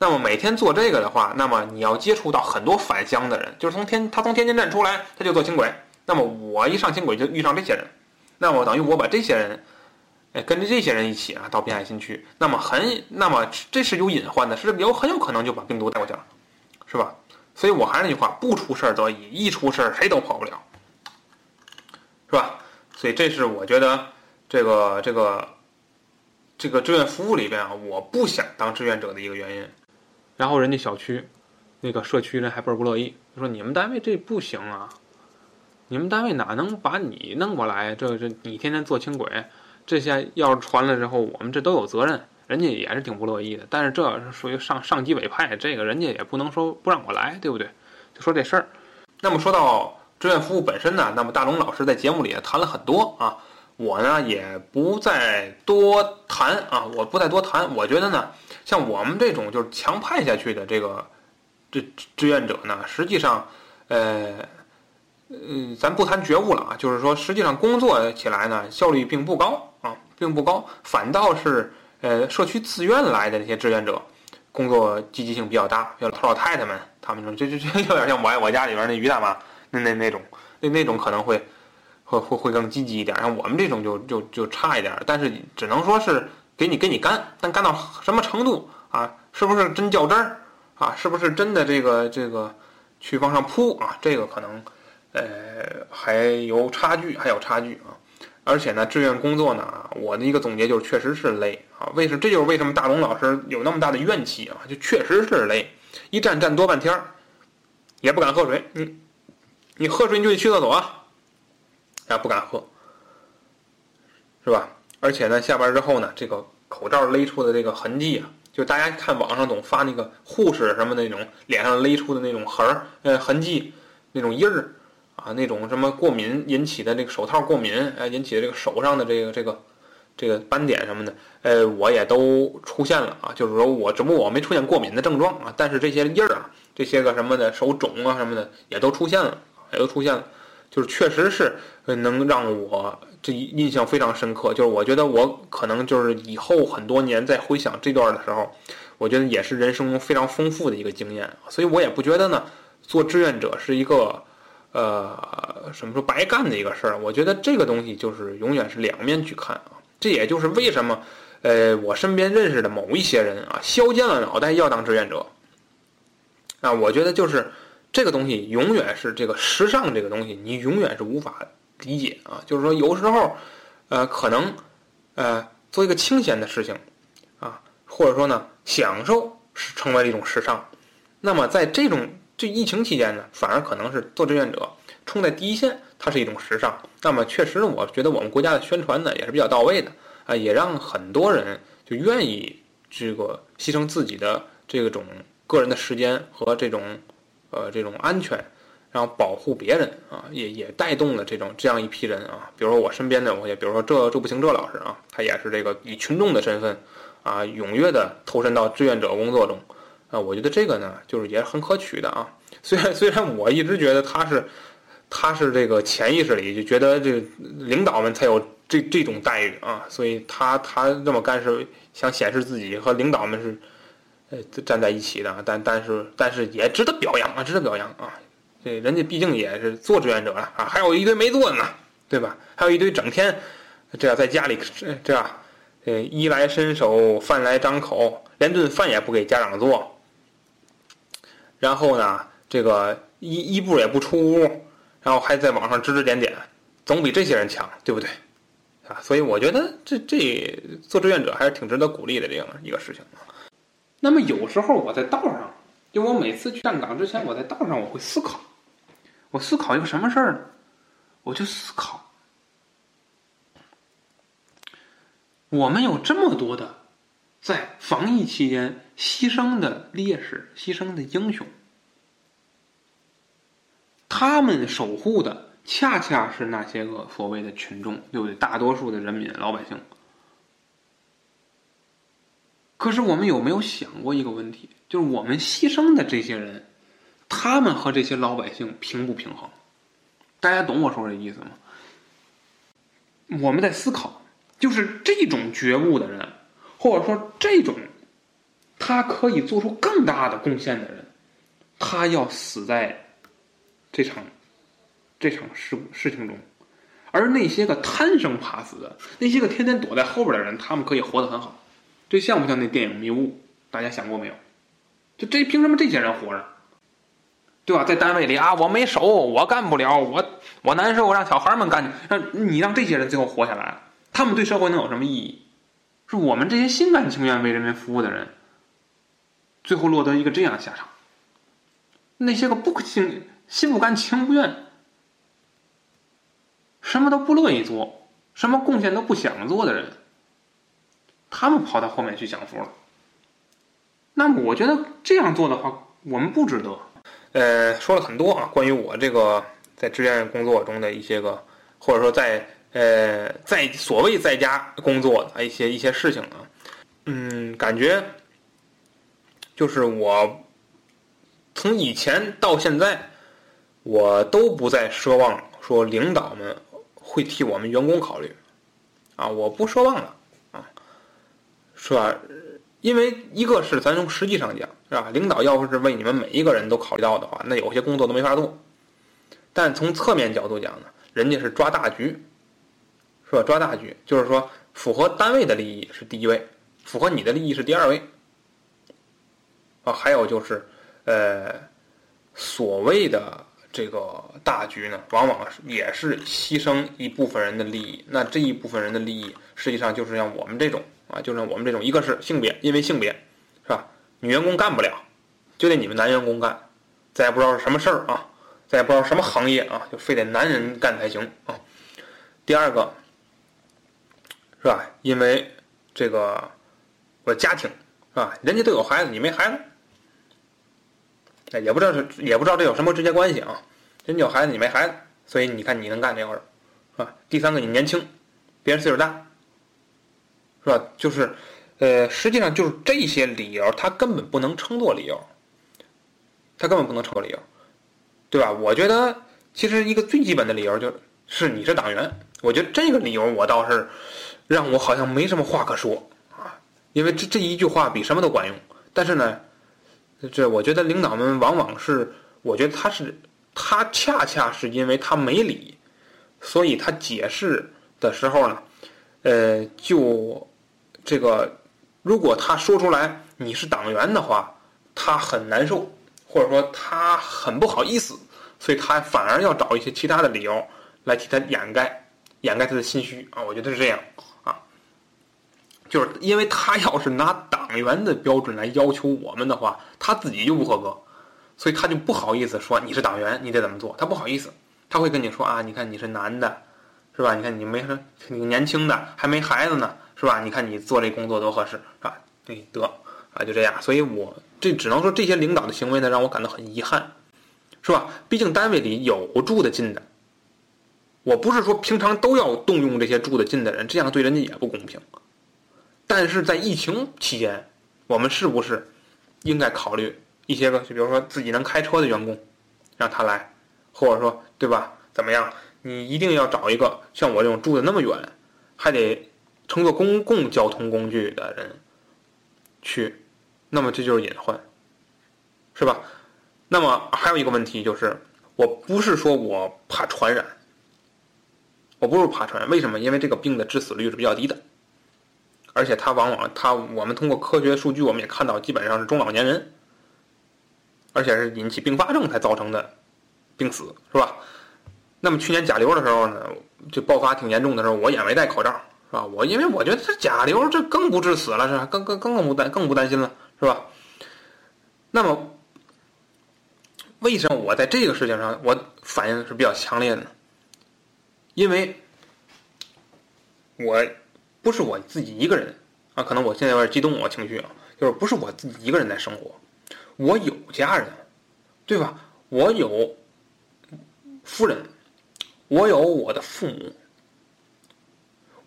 那么每天做这个的话，那么你要接触到很多返乡的人，就是从天他从天津站出来，他就坐轻轨。那么我一上轻轨就遇上这些人，那么等于我把这些人，跟着这些人一起啊到滨海新区，那么很，那么这是有隐患的，是有很有可能就把病毒带过去了，是吧？所以我还是那句话，不出事儿得已，一出事儿谁都跑不了，是吧？所以这是我觉得这个这个这个志愿服务里边啊，我不想当志愿者的一个原因。然后人家小区那个社区人还倍儿不乐意，说你们单位这不行啊。你们单位哪能把你弄过来？这这你天天坐轻轨，这些要是传了之后，我们这都有责任。人家也是挺不乐意的，但是这属于上上级委派，这个人家也不能说不让我来，对不对？就说这事儿。那么说到志愿服务本身呢，那么大龙老师在节目里也谈了很多啊，我呢也不再多谈啊，我不再多谈。我觉得呢，像我们这种就是强派下去的这个这志愿者呢，实际上，呃。嗯，咱不谈觉悟了啊，就是说，实际上工作起来呢，效率并不高，并不高，反倒是呃，社区自愿来的那些志愿者，工作积极性比较大，像老头老太太们，他们说这这这有点像我爱我家里边那于大妈那那那种，那那种可能会会会会更积极一点，像我们这种就就就差一点，但是只能说是给你给你干，但干到什么程度啊？是不是真较真儿啊？是不是真的这个这个去往上扑啊？这个可能。呃，还有差距，还有差距啊！而且呢，志愿工作呢，我的一个总结就是，确实是累啊。为什么？这就是为什么大龙老师有那么大的怨气啊！就确实是累，一站站多半天儿，也不敢喝水。你，你喝水你就得去厕所啊，啊，不敢喝，是吧？而且呢，下班之后呢，这个口罩勒出的这个痕迹啊，就大家看网上总发那个护士什么那种脸上勒出的那种痕儿，呃，痕迹，那种印儿。啊，那种什么过敏引起的这个手套过敏，哎，引起的这个手上的这个这个这个斑点什么的，呃，我也都出现了啊。就是说我只不过我没出现过敏的症状啊，但是这些印儿啊，这些个什么的手肿啊什么的也都出现了，也都出现了。就是确实是能让我这印象非常深刻。就是我觉得我可能就是以后很多年再回想这段的时候，我觉得也是人生非常丰富的一个经验。所以我也不觉得呢，做志愿者是一个。呃，什么说白干的一个事儿？我觉得这个东西就是永远是两面去看啊。这也就是为什么，呃，我身边认识的某一些人啊，削尖了脑袋要当志愿者。啊，我觉得就是这个东西永远是这个时尚这个东西，你永远是无法理解啊。就是说，有时候，呃，可能，呃，做一个清闲的事情，啊，或者说呢，享受是成为了一种时尚。那么在这种。这疫情期间呢，反而可能是做志愿者冲在第一线，它是一种时尚。那么确实，我觉得我们国家的宣传呢也是比较到位的啊，也让很多人就愿意这个牺牲自己的这种个人的时间和这种呃这种安全，然后保护别人啊，也也带动了这种这样一批人啊。比如说我身边的，我也比如说这这不行，这老师啊，他也是这个以群众的身份啊，踊跃的投身到志愿者工作中。啊，我觉得这个呢，就是也很可取的啊。虽然 虽然我一直觉得他是，他是这个潜意识里就觉得这领导们才有这这种待遇啊，所以他他这么干是想显示自己和领导们是，呃站在一起的。但但是但是也值得表扬啊，值得表扬啊。这人家毕竟也是做志愿者了啊，还有一堆没做的呢，对吧？还有一堆整天这样在家里这样，呃衣来伸手，饭来张口，连顿饭也不给家长做。然后呢，这个一一步也不出屋，然后还在网上指指点点，总比这些人强，对不对？啊，所以我觉得这这做志愿者还是挺值得鼓励的这样一个事情。那么有时候我在道上，就我每次去站岗之前，我在道上我会思考，我思考一个什么事儿呢？我就思考，我们有这么多的。在防疫期间牺牲的烈士、牺牲的英雄，他们守护的恰恰是那些个所谓的群众，对不对？大多数的人民、老百姓。可是我们有没有想过一个问题？就是我们牺牲的这些人，他们和这些老百姓平不平衡？大家懂我说这意思吗？我们在思考，就是这种觉悟的人，或者说这种他可以做出更大的贡献的人，他要死在这场这场事事情中，而那些个贪生怕死的，那些个天天躲在后边的人，他们可以活得很好。这像不像那电影《迷雾》？大家想过没有？就这凭什么这些人活着？对吧？在单位里啊，我没手，我干不了，我我难受，我让小孩们干去，让你让这些人最后活下来，他们对社会能有什么意义？是我们这些心甘情愿为人民服务的人，最后落得一个这样的下场。那些个不心心不甘情不愿，什么都不乐意做，什么贡献都不想做的人，他们跑到后面去享福了。那么，我觉得这样做的话，我们不值得。呃，说了很多啊，关于我这个在志愿工作中的一些个，或者说在呃在所谓在家工作的一些一些事情啊，嗯，感觉就是我从以前到现在，我都不再奢望说领导们会替我们员工考虑啊，我不奢望了啊，是吧？因为一个是咱从实际上讲，是吧？领导要不是为你们每一个人都考虑到的话，那有些工作都没法做。但从侧面角度讲呢，人家是抓大局，是吧？抓大局就是说，符合单位的利益是第一位，符合你的利益是第二位。啊，还有就是，呃，所谓的这个大局呢，往往也是牺牲一部分人的利益。那这一部分人的利益，实际上就是像我们这种。啊，就像我们这种，一个是性别，因为性别，是吧？女员工干不了，就得你们男员工干。再也不知道是什么事儿啊，再也不知道什么行业啊，就非得男人干才行啊。第二个，是吧？因为这个我家庭，是吧？人家都有孩子，你没孩子，也不知道是，也不知道这有什么直接关系啊。人家有孩子，你没孩子，所以你看你能干这活儿，是吧？第三个，你年轻，别人岁数大。是吧？就是，呃，实际上就是这些理由，他根本不能称作理由，他根本不能称作理由，对吧？我觉得其实一个最基本的理由就是你是党员，我觉得这个理由我倒是让我好像没什么话可说啊，因为这这一句话比什么都管用。但是呢，这我觉得领导们往往是，我觉得他是他恰恰是因为他没理，所以他解释的时候呢，呃，就。这个，如果他说出来你是党员的话，他很难受，或者说他很不好意思，所以他反而要找一些其他的理由来替他掩盖，掩盖他的心虚啊。我觉得是这样，就是因为他要是拿党员的标准来要求我们的话，他自己就不合格，所以他就不好意思说你是党员，你得怎么做，他不好意思，他会跟你说啊，你看你是男的，是吧？你看你没什你年轻的还没孩子呢。是吧？你看你做这工作多合适，是吧？对，得啊，就这样。所以我这只能说这些领导的行为呢，让我感到很遗憾，是吧？毕竟单位里有住得近的，我不是说平常都要动用这些住得近的人，这样对人家也不公平。但是在疫情期间，我们是不是应该考虑一些个，就比如说自己能开车的员工，让他来，或者说对吧？怎么样？你一定要找一个像我这种住的那么远，还得。乘坐公共交通工具的人去，那么这就是隐患，是吧？那么还有一个问题就是，我不是说我怕传染，我不是怕传染，为什么？因为这个病的致死率是比较低的，而且它往往它我们通过科学数据我们也看到，基本上是中老年人，而且是引起并发症才造成的病死，是吧？那么去年甲流的时候呢，就爆发挺严重的时候，我也没戴口罩。是吧？我因为我觉得这甲流这更不致死了，是吧？更更更更不担更不担心了，是吧？那么，为什么我在这个事情上我反应是比较强烈的呢？因为，我不是我自己一个人啊，可能我现在有点激动，我情绪啊，就是不是我自己一个人在生活，我有家人，对吧？我有夫人，我有我的父母。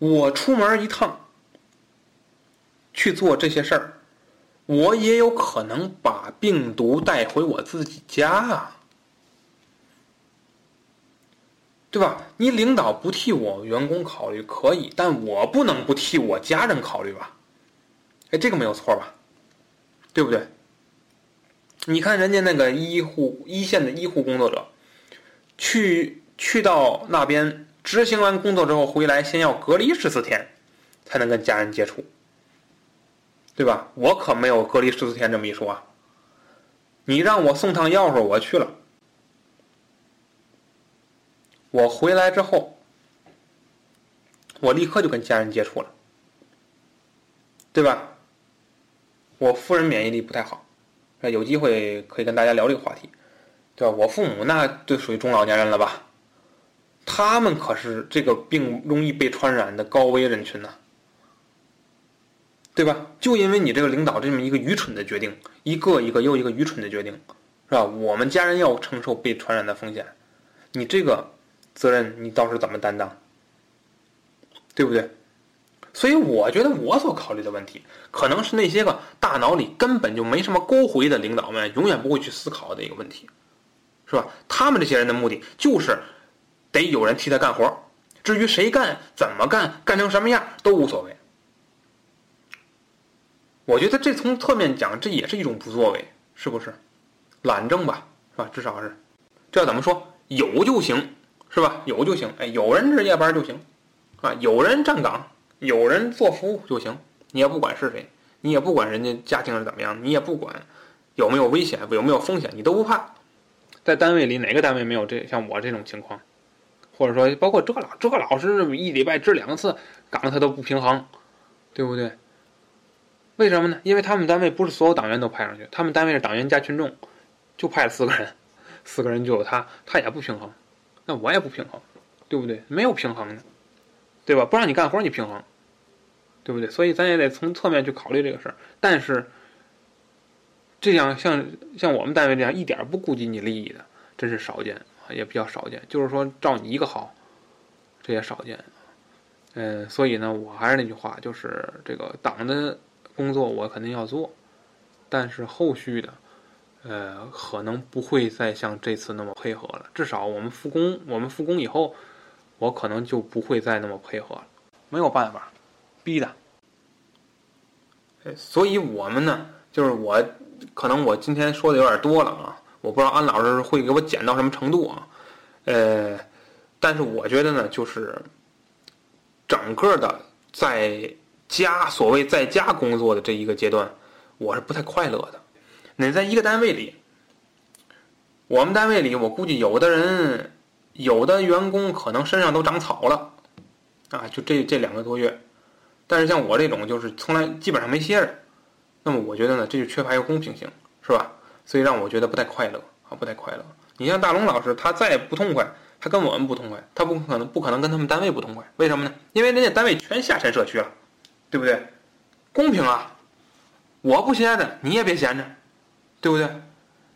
我出门一趟去做这些事儿，我也有可能把病毒带回我自己家啊，对吧？你领导不替我员工考虑可以，但我不能不替我家人考虑吧？哎，这个没有错吧？对不对？你看人家那个医护一线的医护工作者，去去到那边执行完工作之后回来，先要隔离十四天，才能跟家人接触，对吧？我可没有隔离十四天这么一说啊。你让我送趟钥匙，我去了。我回来之后，我立刻就跟家人接触了，对吧？我夫人免疫力不太好。有机会可以跟大家聊这个话题，对吧？我父母那就属于中老年人了吧？他们可是这个病容易被传染的高危人群呢，对吧？就因为你这个领导这么一个愚蠢的决定，一个一个又一个愚蠢的决定，是吧？我们家人要承受被传染的风险，你这个责任你到时候怎么担当？对不对？所以我觉得我所考虑的问题，可能是那些个大脑里根本就没什么沟回的领导们永远不会去思考的一个问题，是吧？他们这些人的目的就是得有人替他干活，至于谁干、怎么干、干成什么样都无所谓。我觉得这从侧面讲，这也是一种不作为，是不是？懒政吧，是吧？至少是，这要怎么说？有就行，是吧？有就行，哎，有人值夜班就行，啊，有人站岗。有人做服务就行，你也不管是谁，你也不管人家家庭是怎么样，你也不管有没有危险，有没有风险，你都不怕。在单位里，哪个单位没有这像我这种情况？或者说，包括这老这老师一礼拜值两次岗，他都不平衡，对不对？为什么呢？因为他们单位不是所有党员都派上去，他们单位是党员加群众，就派了四个人，四个人就有他，他也不平衡，那我也不平衡，对不对？没有平衡的，对吧？不让你干活，你平衡。对不对？所以咱也得从侧面去考虑这个事儿。但是，这样像像我们单位这样一点不顾及你利益的，真是少见啊，也比较少见。就是说，照你一个好，这也少见。嗯，所以呢，我还是那句话，就是这个党的工作我肯定要做，但是后续的，呃，可能不会再像这次那么配合了。至少我们复工，我们复工以后，我可能就不会再那么配合了。没有办法。逼的，所以我们呢，就是我，可能我今天说的有点多了啊，我不知道安老师会给我剪到什么程度啊，呃，但是我觉得呢，就是整个的在家所谓在家工作的这一个阶段，我是不太快乐的。你在一个单位里，我们单位里，我估计有的人，有的员工可能身上都长草了，啊，就这这两个多月。但是像我这种就是从来基本上没歇着，那么我觉得呢，这就缺乏一个公平性，是吧？所以让我觉得不太快乐啊，不太快乐。你像大龙老师，他再不痛快，他跟我们不痛快，他不可能不可能跟他们单位不痛快。为什么呢？因为人家单位全下沉社区了，对不对？公平啊！我不歇着，你也别闲着，对不对？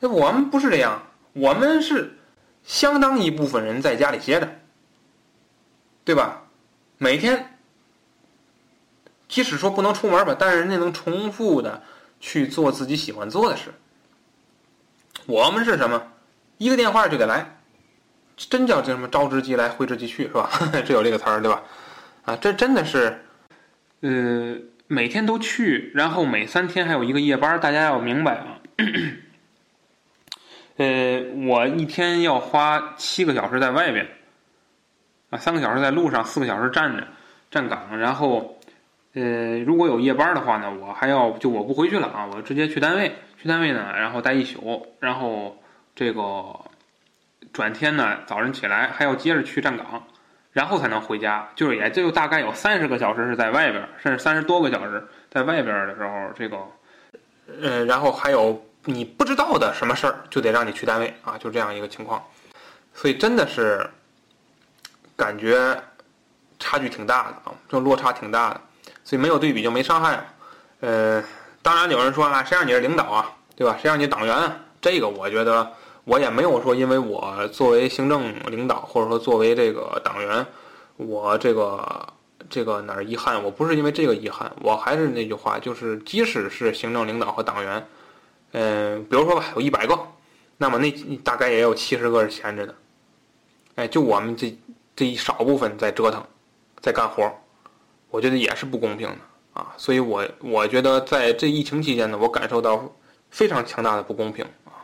那我们不是这样，我们是相当一部分人在家里歇着，对吧？每天。即使说不能出门吧，但是人家能重复的去做自己喜欢做的事。我们是什么？一个电话就得来，真叫这什么招之即来，挥之即去，是吧？这有这个词儿，对吧？啊，这真的是，呃，每天都去，然后每三天还有一个夜班，大家要明白啊。呃，我一天要花七个小时在外边，啊，三个小时在路上，四个小时站着站岗，然后。呃，如果有夜班的话呢，我还要就我不回去了啊，我直接去单位，去单位呢，然后待一宿，然后这个转天呢，早晨起来还要接着去站岗，然后才能回家，就是也就大概有三十个小时是在外边，甚至三十多个小时在外边的时候，这个，呃，然后还有你不知道的什么事儿，就得让你去单位啊，就这样一个情况，所以真的是感觉差距挺大的啊，这落差挺大的。所以没有对比就没伤害，呃，当然有人说啊，谁让你是领导啊，对吧？谁让你党员？啊？这个我觉得我也没有说，因为我作为行政领导或者说作为这个党员，我这个这个哪儿遗憾，我不是因为这个遗憾，我还是那句话，就是即使是行政领导和党员，嗯、比如说吧，有一百个，那么那大概也有七十个是闲着的，哎，就我们这这一少部分在折腾，在干活，我觉得也是不公平的啊，所以我我觉得在这疫情期间呢，我感受到非常强大的不公平啊，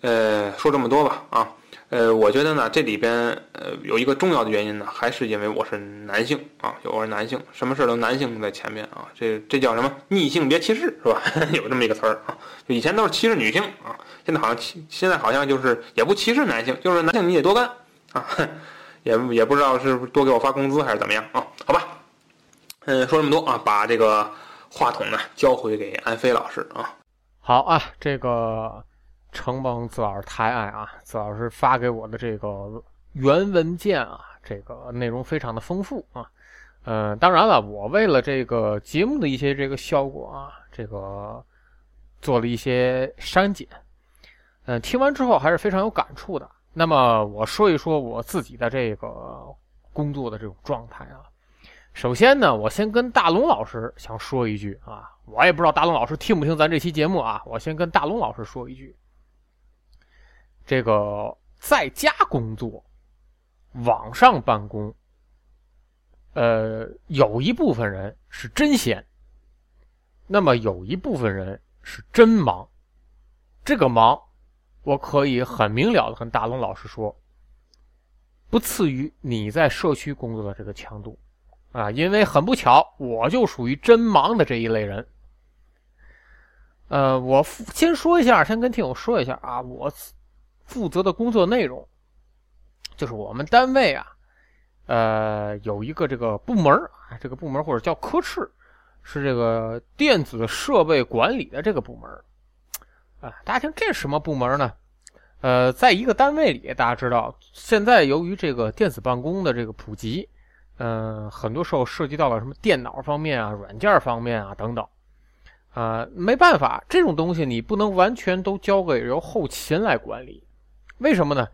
呃，说这么多吧啊。呃，我觉得呢，这里边呃有一个重要的原因呢，还是因为我是男性啊，我是男性，什么事儿都男性在前面啊，这这叫什么逆性别歧视是吧？有这么一个词儿啊，就以前都是歧视女性啊，现在好像歧现在好像就是也不歧视男性，就是男性你得多干啊，也也不知道是多给我发工资还是怎么样啊？好吧，嗯，说这么多啊，把这个话筒呢交回给安飞老师啊。好啊，这个承蒙子老师抬爱啊，子老师发给我的这个原文件啊，这个内容非常的丰富啊。呃，当然了，我为了这个节目的一些这个效果啊，这个做了一些删减。嗯、听完之后还是非常有感触的。那么我说一说我自己的这个工作的这种状态啊。首先呢，我先跟大龙老师想说一句啊，我也不知道大龙老师听不听咱这期节目啊，我先跟大龙老师说一句，这个在家工作、网上办公，呃，有一部分人是真闲，那么有一部分人是真忙。这个忙，我可以很明了的跟大龙老师说，不次于你在社区工作的这个强度。啊，因为很不巧，我就属于真忙的这一类人。呃，我先说一下，先跟听友说一下啊，我负责的工作内容，就是我们单位啊，呃，有一个这个部门啊，这个部门或者叫科室，是这个电子设备管理的这个部门。啊，大家听这是什么部门呢？呃，在一个单位里，大家知道，现在由于这个电子办公的这个普及。嗯，很多时候涉及到了什么电脑方面啊、软件方面啊等等，啊，没办法，这种东西你不能完全都交给由后勤来管理，为什么呢？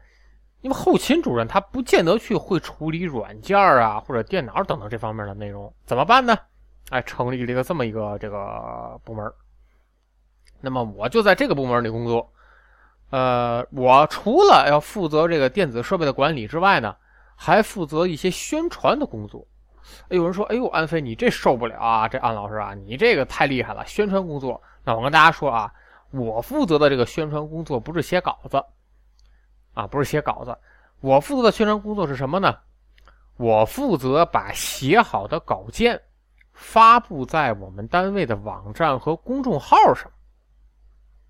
因为后勤主任他不见得去会处理软件啊或者电脑等等这方面的内容，怎么办呢？哎，成立了一个这么一个这个部门，那么我就在这个部门里工作，呃，我除了要负责这个电子设备的管理之外呢。还负责一些宣传的工作。有人说：“哎呦，安飞，你这受不了啊！这安老师啊，你这个太厉害了，宣传工作。”那我跟大家说啊，我负责的这个宣传工作不是写稿子，啊，不是写稿子。我负责的宣传工作是什么呢？我负责把写好的稿件发布在我们单位的网站和公众号上。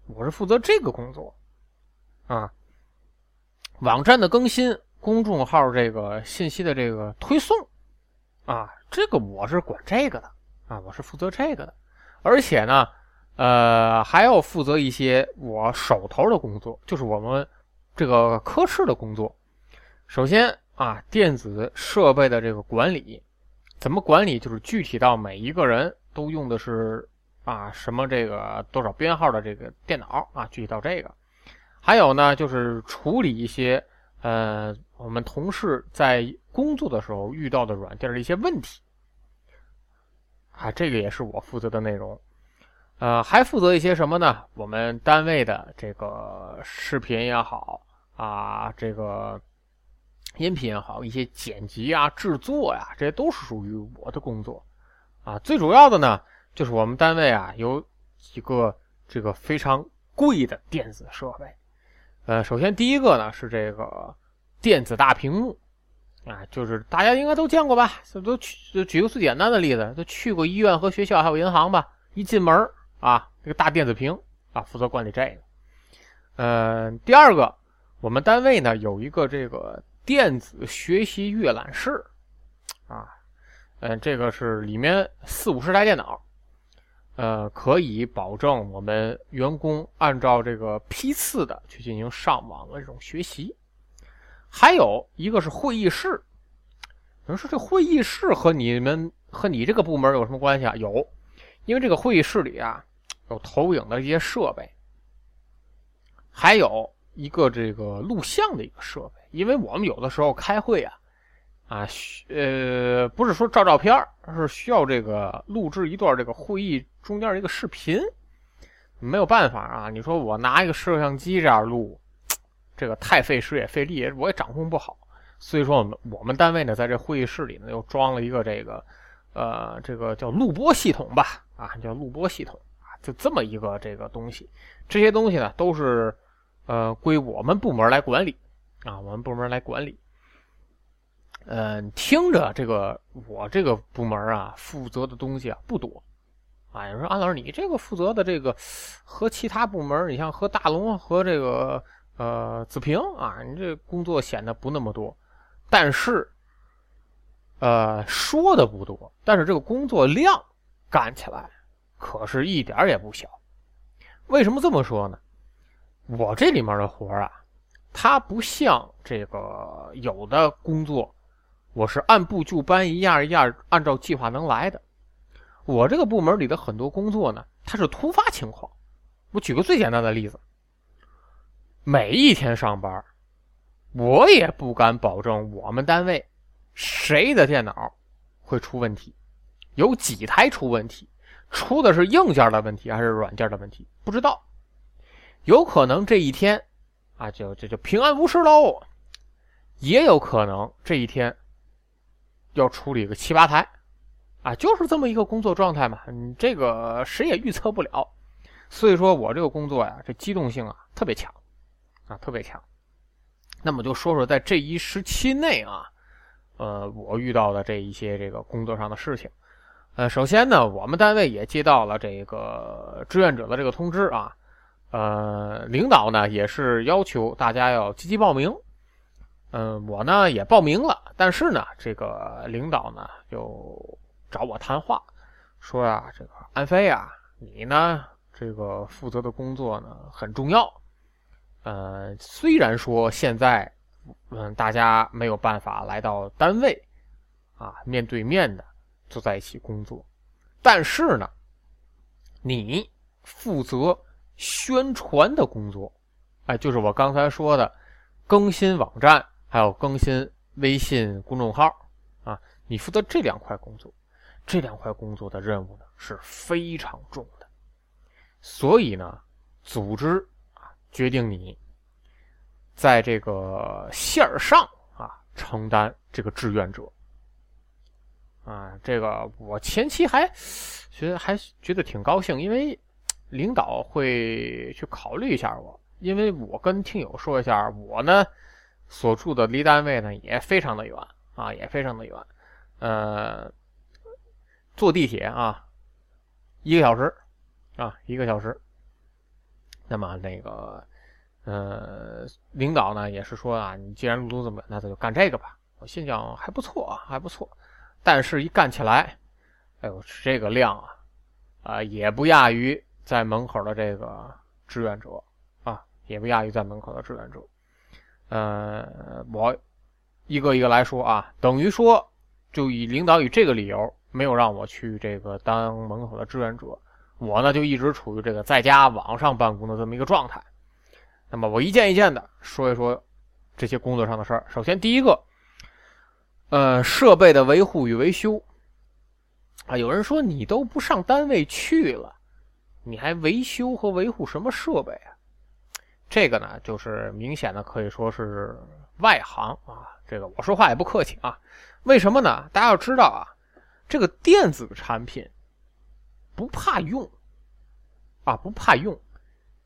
我是负责这个工作，啊，网站的更新。公众号这个信息的这个推送，啊，这个我是管这个的啊，我是负责这个的，而且呢，呃，还要负责一些我手头的工作，就是我们这个科室的工作。首先啊，电子设备的这个管理，怎么管理？就是具体到每一个人都用的是啊什么这个多少编号的这个电脑啊，具体到这个。还有呢，就是处理一些。呃，我们同事在工作的时候遇到的软件的一些问题，啊，这个也是我负责的内容。呃，还负责一些什么呢？我们单位的这个视频也好啊，这个音频也好，一些剪辑啊、制作呀，这些都是属于我的工作。啊，最主要的呢，就是我们单位啊有几个这个非常贵的电子设备。呃，首先第一个呢是这个电子大屏幕，啊，就是大家应该都见过吧？都举举个最简单的例子，都去过医院和学校还有银行吧？一进门啊，这个大电子屏啊，负责管理这个。嗯，第二个，我们单位呢有一个这个电子学习阅览室，啊，嗯，这个是里面四五十台电脑。呃，可以保证我们员工按照这个批次的去进行上网的这种学习。还有一个是会议室，有人说这会议室和你们和你这个部门有什么关系啊？有，因为这个会议室里啊有投影的一些设备，还有一个这个录像的一个设备。因为我们有的时候开会啊，啊，呃，不是说照照片，而是需要这个录制一段这个会议中间的一个视频。没有办法啊，你说我拿一个摄像机这样录，这个太费时也费力，我也掌控不好。所以说，我们我们单位呢，在这会议室里呢，又装了一个这个，呃，这个叫录播系统吧，啊，叫录播系统，就这么一个这个东西。这些东西呢，都是呃归我们部门来管理啊，我们部门来管理。嗯，听着这个我这个部门啊，负责的东西啊不多。啊，有人说安老师，你这个负责的这个和其他部门，你像和大龙和这个呃子平啊，你这工作显得不那么多，但是呃说的不多，但是这个工作量干起来可是一点也不小。为什么这么说呢？我这里面的活啊，它不像这个有的工作，我是按部就班，一样一样按照计划能来的。我这个部门里的很多工作呢，它是突发情况。我举个最简单的例子，每一天上班，我也不敢保证我们单位谁的电脑会出问题，有几台出问题，出的是硬件的问题还是软件的问题，不知道。有可能这一天啊，就就就平安无事喽，也有可能这一天要处理个七八台。啊，就是这么一个工作状态嘛，你这个谁也预测不了，所以说我这个工作呀，这机动性啊特别强，啊特别强。那么就说说在这一时期内啊，呃，我遇到的这一些这个工作上的事情。呃，首先呢，我们单位也接到了这个志愿者的这个通知啊，呃，领导呢也是要求大家要积极报名。嗯，我呢也报名了，但是呢，这个领导呢就。找我谈话，说啊，这个安飞啊，你呢，这个负责的工作呢很重要。呃，虽然说现在，嗯，大家没有办法来到单位，啊，面对面的就在一起工作，但是呢，你负责宣传的工作，哎，就是我刚才说的，更新网站，还有更新微信公众号，啊，你负责这两块工作。这两块工作的任务呢是非常重的，所以呢，组织啊决定你在这个线上啊承担这个志愿者啊，这个我前期还觉得还觉得挺高兴，因为领导会去考虑一下我，因为我跟听友说一下，我呢所住的离单位呢也非常的远啊，也非常的远，呃。坐地铁啊，一个小时，啊，一个小时。那么那个，呃，领导呢也是说啊，你既然路途这么远，那咱就干这个吧。我心想还不错啊，还不错。但是，一干起来，哎呦，这个量啊，啊，也不亚于在门口的这个志愿者啊，也不亚于在门口的志愿者。呃，我一个一个来说啊，等于说，就以领导以这个理由。没有让我去这个当门口的志愿者，我呢就一直处于这个在家网上办公的这么一个状态。那么我一件一件的说一说这些工作上的事儿。首先第一个，呃，设备的维护与维修啊，有人说你都不上单位去了，你还维修和维护什么设备啊？这个呢，就是明显的可以说是外行啊。这个我说话也不客气啊。为什么呢？大家要知道啊。这个电子产品不怕用啊，不怕用，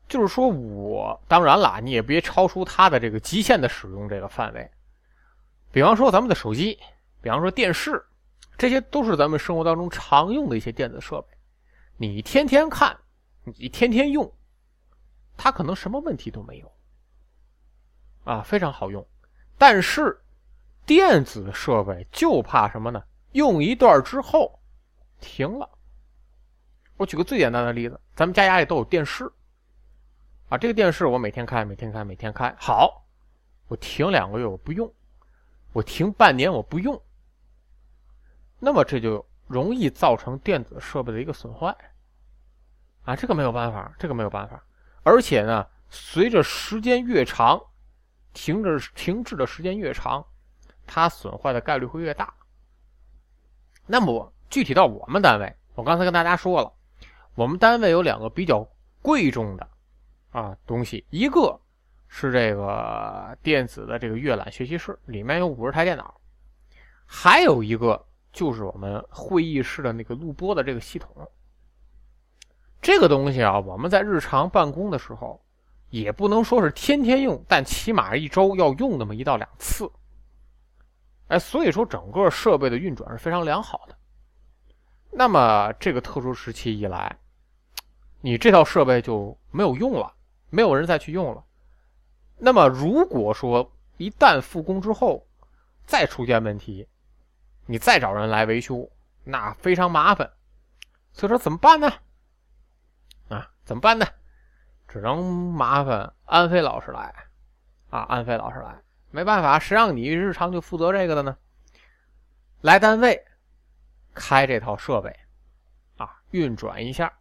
就是说我当然了，你也别超出它的这个极限的使用这个范围。比方说咱们的手机，比方说电视，这些都是咱们生活当中常用的一些电子设备。你天天看，你天天用，它可能什么问题都没有啊，非常好用。但是电子设备就怕什么呢？用一段之后，停了。我举个最简单的例子，咱们家家里都有电视，啊，这个电视我每天开，每天开，每天开。好，我停两个月我不用，我停半年我不用，那么这就容易造成电子设备的一个损坏。啊，这个没有办法，这个没有办法。而且呢，随着时间越长，停着停滞的时间越长。它损坏的概率会越大。那么具体到我们单位，我刚才跟大家说了，我们单位有两个比较贵重的啊东西，一个是这个电子的这个阅览学习室，里面有五十台电脑，还有一个就是我们会议室的那个录播的这个系统。这个东西啊，我们在日常办公的时候，也不能说是天天用，但起码一周要用那么一到两次。哎，所以说整个设备的运转是非常良好的。那么这个特殊时期以来，你这套设备就没有用了，没有人再去用了。那么如果说一旦复工之后再出现问题，你再找人来维修，那非常麻烦。所以说怎么办呢？啊，怎么办呢？只能麻烦安飞老师来，啊，安飞老师来。没办法，谁让你日常就负责这个的呢？来单位开这套设备啊，运转一下。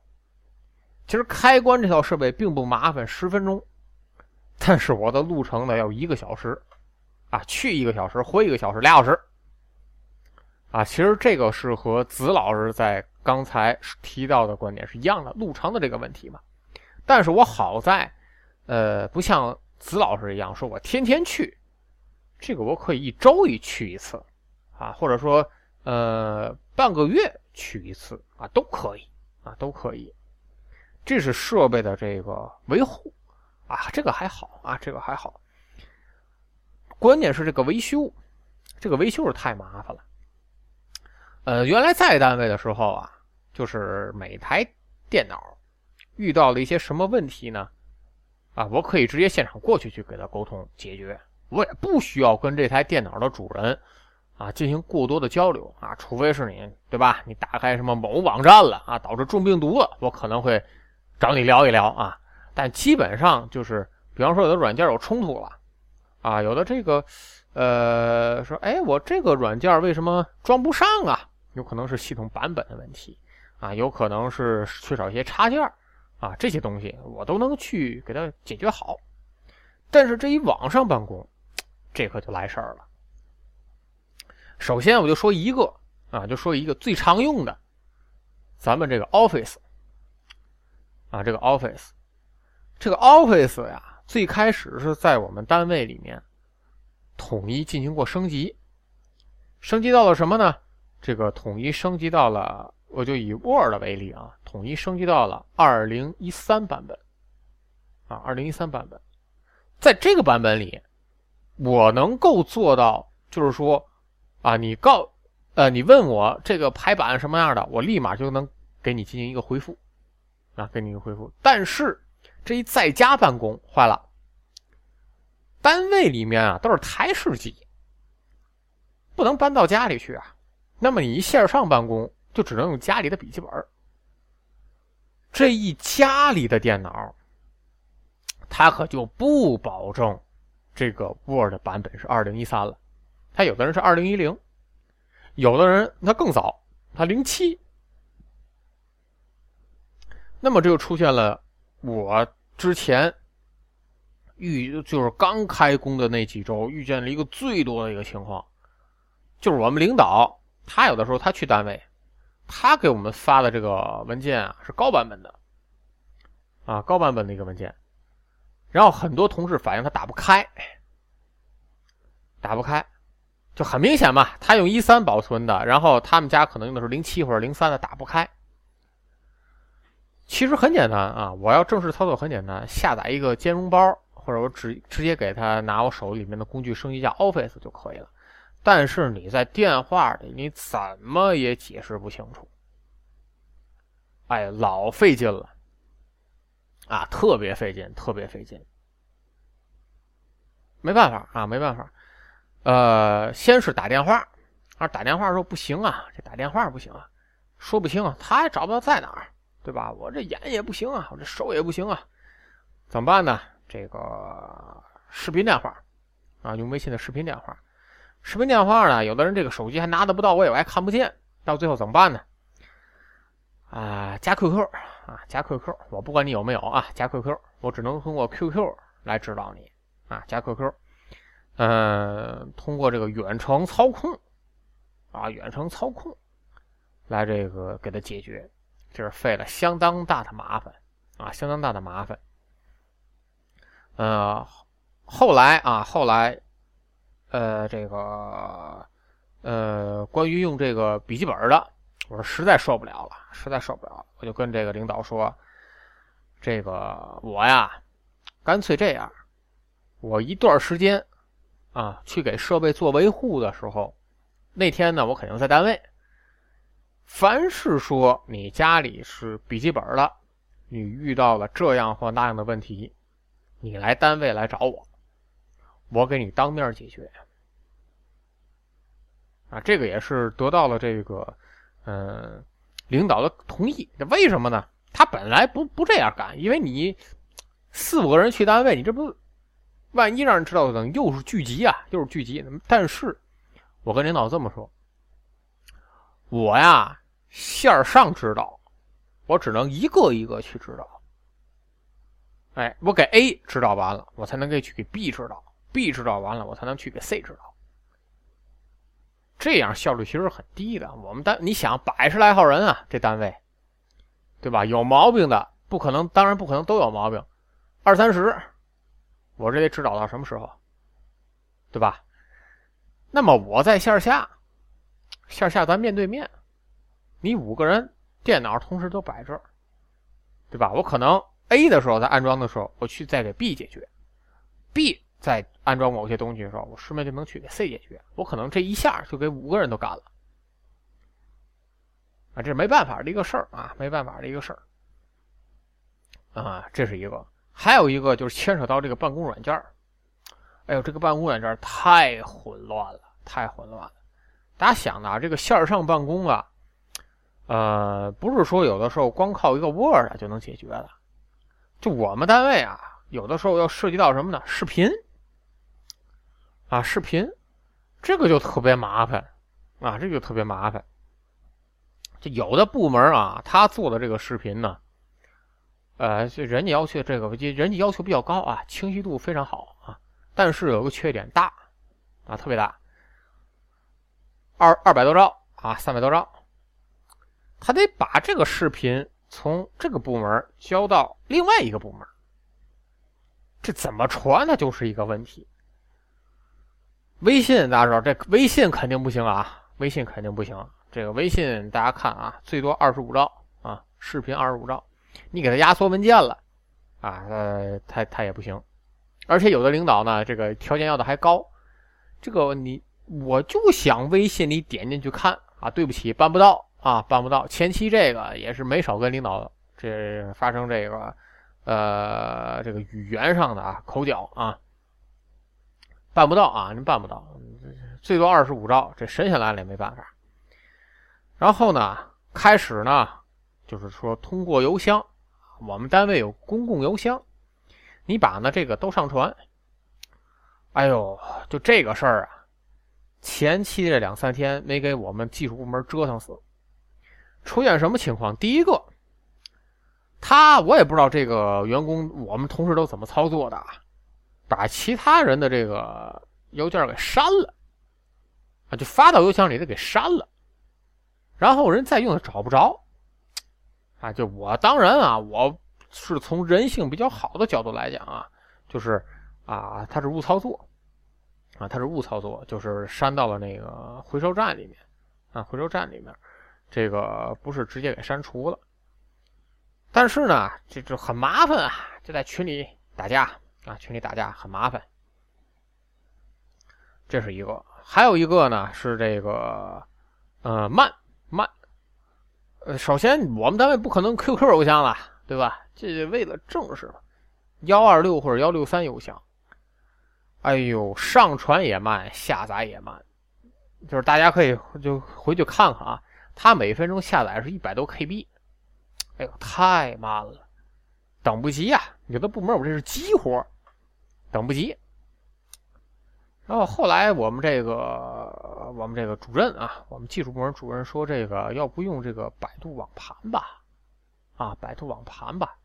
其实开关这套设备并不麻烦，十分钟，但是我的路程呢要一个小时啊，去一个小时，回一个小时，俩小时啊。其实这个是和子老师在刚才提到的观点是一样的，路程的这个问题嘛。但是我好在，呃，不像子老师一样，说我天天去。这个我可以一周一去一次，啊，或者说，呃，半个月去一次啊，都可以啊，都可以。这是设备的这个维护啊，这个还好啊，这个还好。关键是这个维修，这个维修是太麻烦了。呃，原来在单位的时候啊，就是每台电脑遇到了一些什么问题呢？啊，我可以直接现场过去去给他沟通解决。我也不需要跟这台电脑的主人啊进行过多的交流啊，除非是你对吧？你打开什么某网站了啊，导致中病毒了，我可能会找你聊一聊啊。但基本上就是，比方说有的软件有冲突了啊，有的这个呃说，哎，我这个软件为什么装不上啊？有可能是系统版本的问题啊，有可能是缺少一些插件啊，这些东西我都能去给它解决好。但是这一网上办公。这可就来事儿了。首先，我就说一个啊，就说一个最常用的，咱们这个 Office 啊，这个 Office，这个 Office 呀，最开始是在我们单位里面统一进行过升级，升级到了什么呢？这个统一升级到了，我就以 Word 为例啊，统一升级到了二零一三版本啊，二零一三版本，在这个版本里。我能够做到，就是说，啊，你告，呃，你问我这个排版什么样的，我立马就能给你进行一个回复，啊，给你一个回复。但是这一在家办公坏了，单位里面啊都是台式机，不能搬到家里去啊。那么你一线上办公就只能用家里的笔记本，这一家里的电脑，它可就不保证。这个 Word 版本是二零一三了，他有的人是二零一零，有的人他更早，他零七。那么这就出现了我之前遇就是刚开工的那几周遇见了一个最多的一个情况，就是我们领导他有的时候他去单位，他给我们发的这个文件啊是高版本的，啊高版本的一个文件。然后很多同事反映他打不开，打不开，就很明显嘛。他用一三保存的，然后他们家可能用的是零七或者零三的，打不开。其实很简单啊，我要正式操作很简单，下载一个兼容包，或者我直直接给他拿我手里面的工具升级一下 Office 就可以了。但是你在电话里，你怎么也解释不清楚，哎，老费劲了。啊，特别费劲，特别费劲，没办法啊，没办法。呃，先是打电话，啊，打电话说不行啊，这打电话不行啊，说不清啊，他也找不到在哪儿，对吧？我这眼也不行啊，我这手也不行啊，怎么办呢？这个视频电话，啊，用微信的视频电话，视频电话呢，有的人这个手机还拿的不到位，我还看不见，到最后怎么办呢？啊，加 QQ 啊，加 QQ，我不管你有没有啊，加 QQ，我只能通过 QQ 来指导你啊，加 QQ。嗯，通过这个远程操控啊，远程操控来这个给它解决，这是费了相当大的麻烦啊，相当大的麻烦。呃，后来啊，后来，呃，这个呃，关于用这个笔记本的，我说实在受不了了，实在受不了，我就跟这个领导说，这个我呀，干脆这样，我一段时间。啊，去给设备做维护的时候，那天呢，我肯定在单位。凡是说你家里是笔记本的，你遇到了这样或那样的问题，你来单位来找我，我给你当面解决。啊，这个也是得到了这个，嗯，领导的同意。为什么呢？他本来不不这样干，因为你四五个人去单位，你这不。万一让人知道，等又是聚集啊，又是聚集。但是，我跟领导这么说：我呀，线上知道，我只能一个一个去知道。哎，我给 A 知道完了，我才能给去给 B 知道；B 知道完了，我才能去给 C 知道。这样效率其实很低的。我们单，你想百十来号人啊，这单位，对吧？有毛病的不可能，当然不可能都有毛病，二三十。我这得指导到什么时候，对吧？那么我在线下，线下咱面对面，你五个人电脑同时都摆这儿，对吧？我可能 A 的时候在安装的时候，我去再给 B 解决；B 在安装某些东西的时候，我顺便就能去给 C 解决。我可能这一下就给五个人都干了，啊，这是没办法的一个事儿啊，没办法的一个事儿啊，这是一个。还有一个就是牵扯到这个办公软件哎呦，这个办公软件太混乱了，太混乱了。大家想的啊，这个线上办公啊，呃，不是说有的时候光靠一个 Word 就能解决的。就我们单位啊，有的时候要涉及到什么呢？视频啊，视频，这个就特别麻烦啊，这个特别麻烦。就有的部门啊，他做的这个视频呢。呃，这人家要求这个，人家要求比较高啊，清晰度非常好啊，但是有个缺点大，啊，特别大，二二百多兆啊，三百多兆，他得把这个视频从这个部门交到另外一个部门，这怎么传那就是一个问题。微信大家知道，这微信肯定不行啊，微信肯定不行，这个微信大家看啊，最多二十五兆啊，视频二十五兆。你给他压缩文件了，啊，呃，他他也不行，而且有的领导呢，这个条件要的还高，这个你我就想微信里点进去看啊，对不起，办不到啊，办不到。前期这个也是没少跟领导这发生这个，呃，这个语言上的啊口角啊，办不到啊，您办不到，最多二十五兆，这审下来了也没办法。然后呢，开始呢。就是说，通过邮箱，我们单位有公共邮箱，你把呢这个都上传。哎呦，就这个事儿啊，前期这两三天没给我们技术部门折腾死。出现什么情况？第一个，他我也不知道这个员工，我们同事都怎么操作的，把其他人的这个邮件给删了，啊，就发到邮箱里的给删了，然后人再用的找不着。啊，就我当然啊，我是从人性比较好的角度来讲啊，就是啊，他是误操作，啊，他是误操作，就是删到了那个回收站里面，啊，回收站里面，这个不是直接给删除了，但是呢，这就很麻烦啊，就在群里打架啊，群里打架很麻烦，这是一个，还有一个呢是这个，呃，慢慢。呃，首先我们单位不可能 QQ 邮箱了，对吧？这为了正式，幺二六或者幺六三邮箱。哎呦，上传也慢，下载也慢，就是大家可以就回去看看啊，它每分钟下载是一百多 KB，哎呦，太慢了，等不及呀！有的部门我这是急活，等不及。然后后来我们这个我们这个主任啊，我们技术部门主任说，这个要不用这个百度网盘吧？啊，百度网盘吧。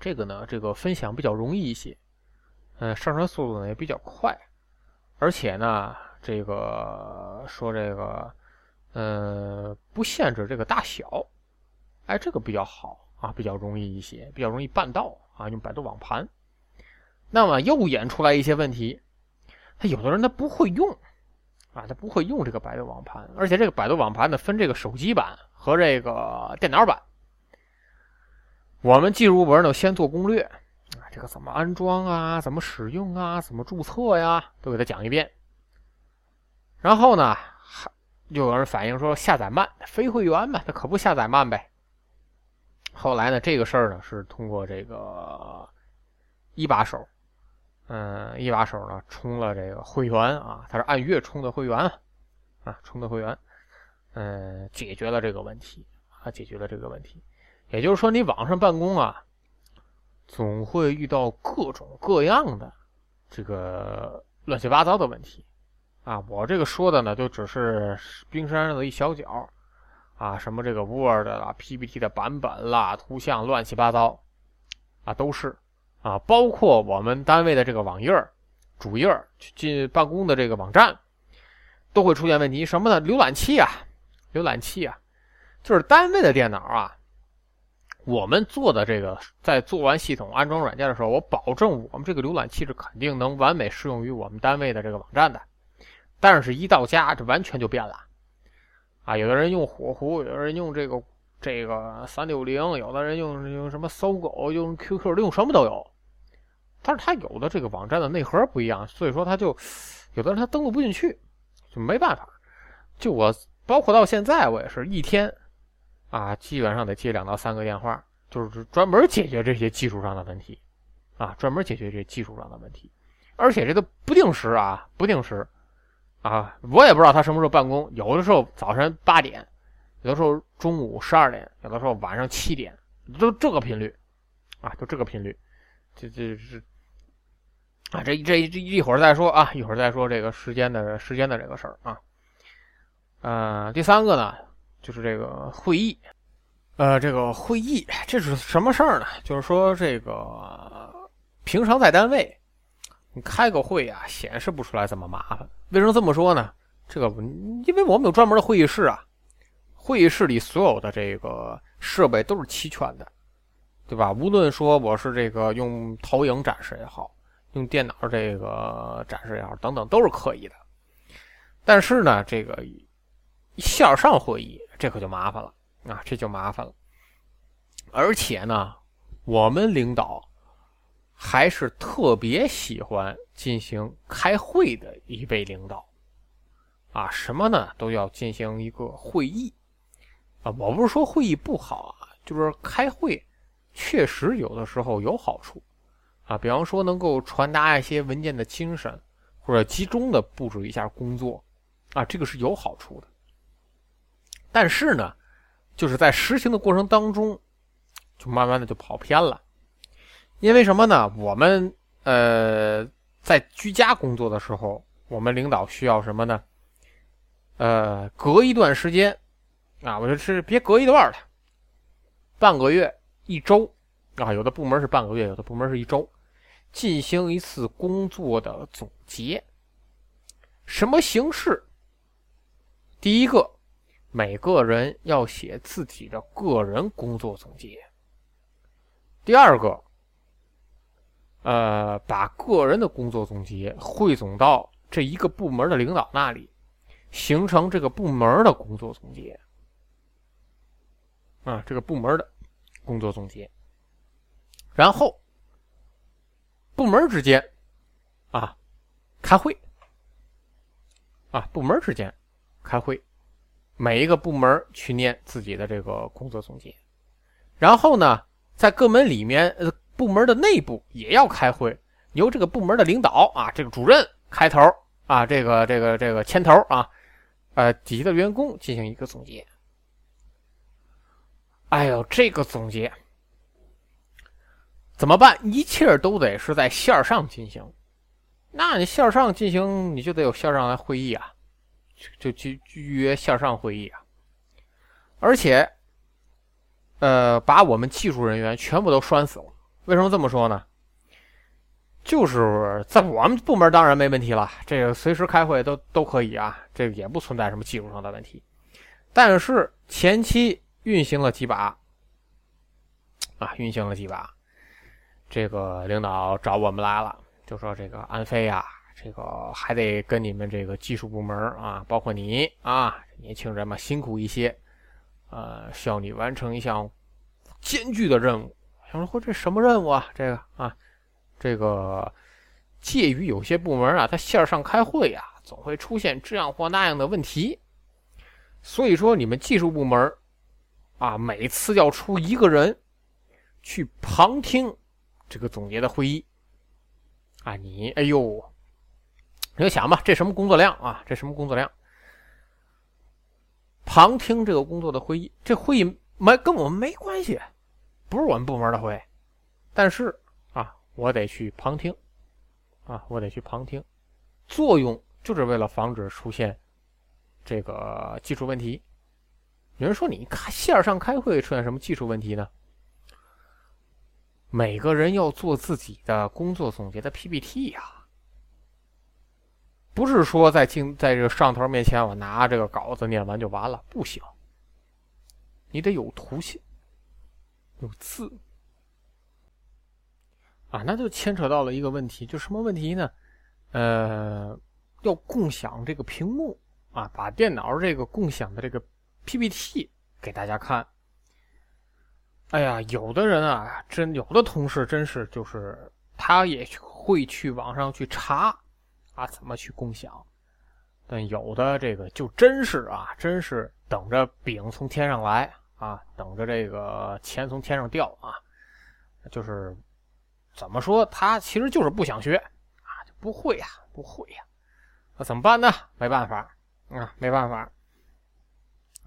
这个呢，这个分享比较容易一些，呃，上传速度呢也比较快，而且呢，这个说这个，呃，不限制这个大小，哎，这个比较好啊，比较容易一些，比较容易办到啊，用百度网盘。那么又演出来一些问题，他有的人他不会用啊，他不会用这个百度网盘，而且这个百度网盘呢分这个手机版和这个电脑版。我们进入文呢，先做攻略，这个怎么安装啊，怎么使用啊，怎么注册呀，都给他讲一遍。然后呢，还又有人反映说下载慢，非会员嘛，他可不下载慢呗。后来呢，这个事儿呢是通过这个一把手，嗯，一把手呢充了这个会员啊，他是按月充的会员啊，充的会员，嗯，解决了这个问题啊，解决了这个问题。也就是说，你网上办公啊，总会遇到各种各样的这个乱七八糟的问题啊。我这个说的呢，就只是冰山上的一小角啊，什么这个 Word 啦、PPT 的版本啦、图像乱七八糟啊，都是啊，包括我们单位的这个网页主页进办公的这个网站，都会出现问题。什么呢？浏览器啊，浏览器啊，就是单位的电脑啊。我们做的这个，在做完系统安装软件的时候，我保证我们这个浏览器是肯定能完美适用于我们单位的这个网站的。但是，一到家，这完全就变了。啊，有的人用火狐，有的人用这个这个三六零，有的人用用什么搜狗，用 QQ，用什么都有。但是，他有的这个网站的内核不一样，所以说他就有的人他登录不进去，就没办法。就我，包括到现在，我也是一天。啊，基本上得接两到三个电话，就是专门解决这些技术上的问题，啊，专门解决这技术上的问题，而且这都不定时啊，不定时，啊，我也不知道他什么时候办公，有的时候早晨八点，有的时候中午十二点，有的时候晚上七点，都这个频率，啊，就这个频率，这这是，啊，这这这一会儿再说啊，一会儿再说这个时间的时间的这个事儿啊，呃，第三个呢。就是这个会议，呃，这个会议这是什么事儿呢？就是说这个平常在单位，你开个会啊，显示不出来这么麻烦。为什么这么说呢？这个因为我们有专门的会议室啊，会议室里所有的这个设备都是齐全的，对吧？无论说我是这个用投影展示也好，用电脑这个展示也好，等等都是可以的。但是呢，这个线上会议。这可就麻烦了啊！这就麻烦了，而且呢，我们领导还是特别喜欢进行开会的一位领导啊！什么呢？都要进行一个会议啊！我不是说会议不好啊，就是开会确实有的时候有好处啊，比方说能够传达一些文件的精神，或者集中的布置一下工作啊，这个是有好处的。但是呢，就是在实行的过程当中，就慢慢的就跑偏了，因为什么呢？我们呃在居家工作的时候，我们领导需要什么呢？呃，隔一段时间啊，我就是别隔一段了，半个月、一周啊，有的部门是半个月，有的部门是一周，进行一次工作的总结。什么形式？第一个。每个人要写自己的个人工作总结。第二个，呃，把个人的工作总结汇总到这一个部门的领导那里，形成这个部门的工作总结。啊，这个部门的工作总结。然后，部门之间，啊，开会。啊，部门之间开会。每一个部门去念自己的这个工作总结，然后呢，在各门里面，呃，部门的内部也要开会，由这个部门的领导啊，这个主任开头啊，这个这个这个牵头啊，呃，底下的员工进行一个总结。哎呦，这个总结怎么办？一切都得是在线上进行，那你线上进行，你就得有线上来会议啊。就去预约线上会议啊，而且，呃，把我们技术人员全部都拴死了。为什么这么说呢？就是在我们部门当然没问题了，这个随时开会都都可以啊，这个也不存在什么技术上的问题。但是前期运行了几把，啊，运行了几把，这个领导找我们来了，就说这个安飞呀，这个还得跟你们这个技术部门啊，包括你啊，年轻人嘛，辛苦一些，呃，需要你完成一项艰巨的任务。想说，这什么任务啊？这个啊。这个介于有些部门啊，他线上开会呀，总会出现这样或那样的问题。所以说，你们技术部门啊，每次要出一个人去旁听这个总结的会议啊。你哎呦，你就想吧，这什么工作量啊？这什么工作量？旁听这个工作的会议，这会议没跟我们没关系，不是我们部门的会，但是啊。我得去旁听，啊，我得去旁听，作用就是为了防止出现这个技术问题。有人说，你看线上开会出现什么技术问题呢？每个人要做自己的工作总结的 PPT 呀，不是说在镜在这个上头面前我拿这个稿子念完就完了，不行，你得有图像，有字。啊，那就牵扯到了一个问题，就什么问题呢？呃，要共享这个屏幕啊，把电脑这个共享的这个 PPT 给大家看。哎呀，有的人啊，真有的同事真是就是他也会去网上去查啊，怎么去共享，但有的这个就真是啊，真是等着饼从天上来啊，等着这个钱从天上掉啊，就是。怎么说？他其实就是不想学啊，就不会呀，不会呀。那怎么办呢？没办法啊，没办法，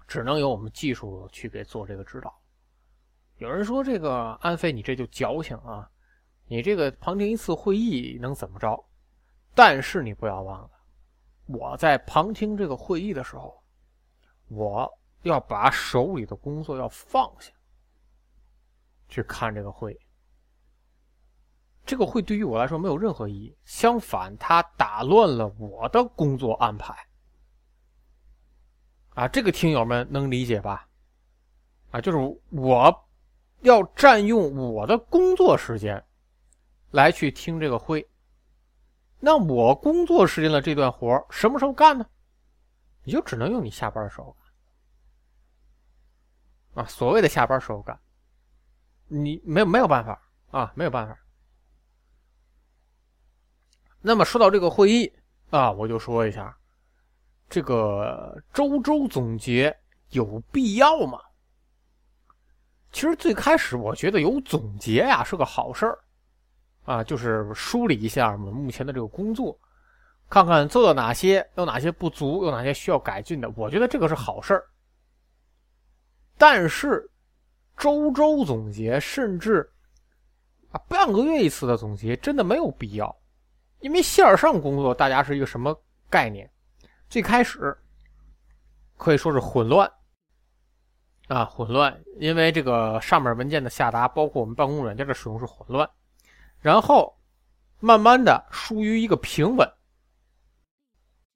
只能由我们技术去给做这个指导。有人说这个安飞，你这就矫情啊！你这个旁听一次会议能怎么着？但是你不要忘了，我在旁听这个会议的时候，我要把手里的工作要放下，去看这个会。这个会对于我来说没有任何意义，相反，它打乱了我的工作安排。啊，这个听友们能理解吧？啊，就是我要占用我的工作时间来去听这个会，那我工作时间的这段活什么时候干呢？你就只能用你下班的时候干。啊，所谓的下班时候干，你没有没有办法啊，没有办法。那么说到这个会议啊，我就说一下，这个周周总结有必要吗？其实最开始我觉得有总结呀是个好事儿，啊，就是梳理一下我们目前的这个工作，看看做到哪些，有哪些不足，有哪些需要改进的，我觉得这个是好事儿。但是周周总结，甚至啊半个月一次的总结，真的没有必要。因为线上工作，大家是一个什么概念？最开始可以说是混乱啊，混乱。因为这个上面文件的下达，包括我们办公软件的使用是混乱，然后慢慢的疏于一个平稳，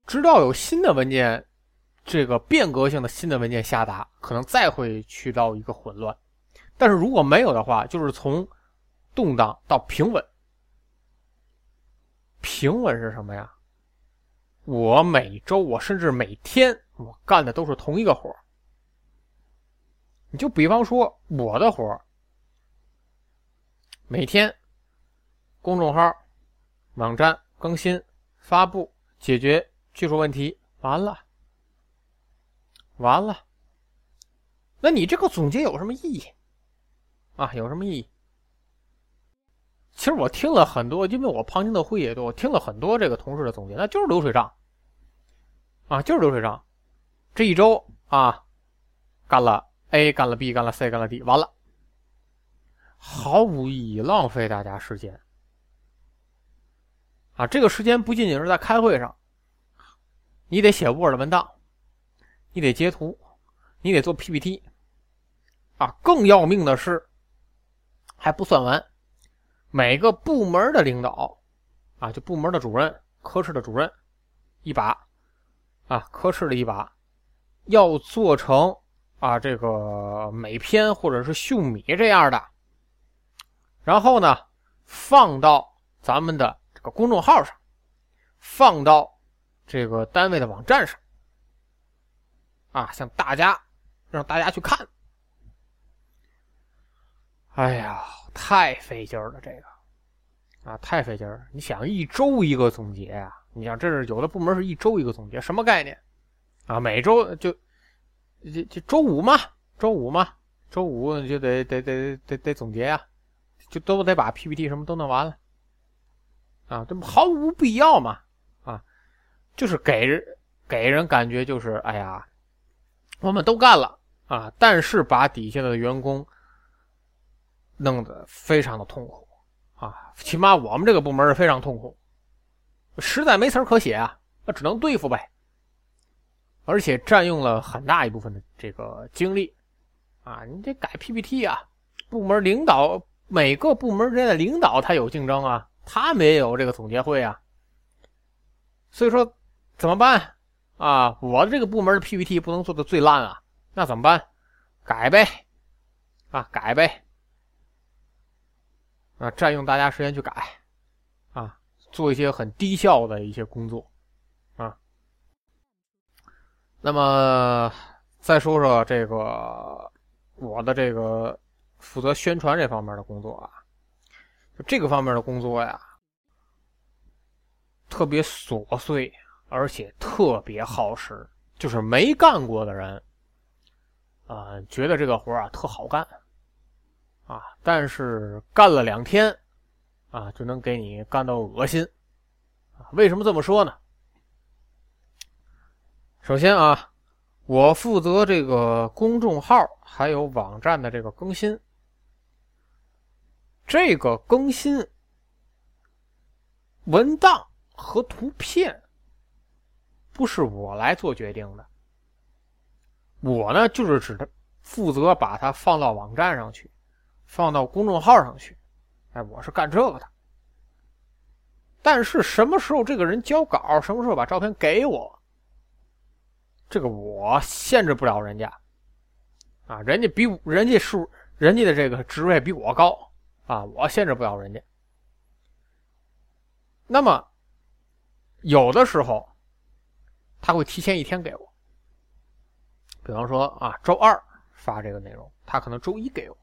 直到有新的文件，这个变革性的新的文件下达，可能再会去到一个混乱。但是如果没有的话，就是从动荡到平稳。平稳是什么呀？我每周，我甚至每天，我干的都是同一个活你就比方说我的活每天公众号、网站更新、发布、解决技术问题，完了，完了。那你这个总结有什么意义啊？有什么意义？其实我听了很多，因为我旁听的会也多，我听了很多这个同事的总结，那就是流水账，啊，就是流水账。这一周啊，干了 A，干了 B，干了 C，干了 D，完了，毫无意义，浪费大家时间。啊，这个时间不仅仅是在开会上，你得写 Word 文档，你得截图，你得做 PPT，啊，更要命的是，还不算完。每个部门的领导啊，就部门的主任、科室的主任一把啊，科室的一把要做成啊这个美篇或者是秀米这样的，然后呢放到咱们的个公众号上，放到这个单位的网站上啊，向大家让大家去看。哎呀，太费劲了，这个啊，太费劲儿。你想一周一个总结啊？你想这是有的部门是一周一个总结，什么概念啊？每周就就就周五嘛，周五嘛，周五就得得得得得总结呀，就都得把 PPT 什么都弄完了啊，这不毫无必要嘛啊，就是给人给人感觉就是哎呀，我们都干了啊，但是把底下的员工。弄得非常的痛苦啊！起码我们这个部门是非常痛苦，实在没词可写啊，那只能对付呗。而且占用了很大一部分的这个精力啊！你得改 PPT 啊，部门领导每个部门之间的领导他有竞争啊，他没有这个总结会啊。所以说怎么办啊？我的这个部门的 PPT 不能做的最烂啊，那怎么办？改呗，啊，改呗。啊，占用大家时间去改，啊，做一些很低效的一些工作，啊。那么再说说这个我的这个负责宣传这方面的工作啊，就这个方面的工作呀，特别琐碎，而且特别耗时，就是没干过的人，啊，觉得这个活啊特好干。啊！但是干了两天，啊，就能给你干到恶心，啊！为什么这么说呢？首先啊，我负责这个公众号还有网站的这个更新，这个更新文档和图片不是我来做决定的，我呢就是指的负责把它放到网站上去。放到公众号上去，哎，我是干这个的。但是什么时候这个人交稿，什么时候把照片给我，这个我限制不了人家。啊，人家比人家是人家的这个职位比我高啊，我限制不了人家。那么有的时候他会提前一天给我，比方说啊，周二发这个内容，他可能周一给我。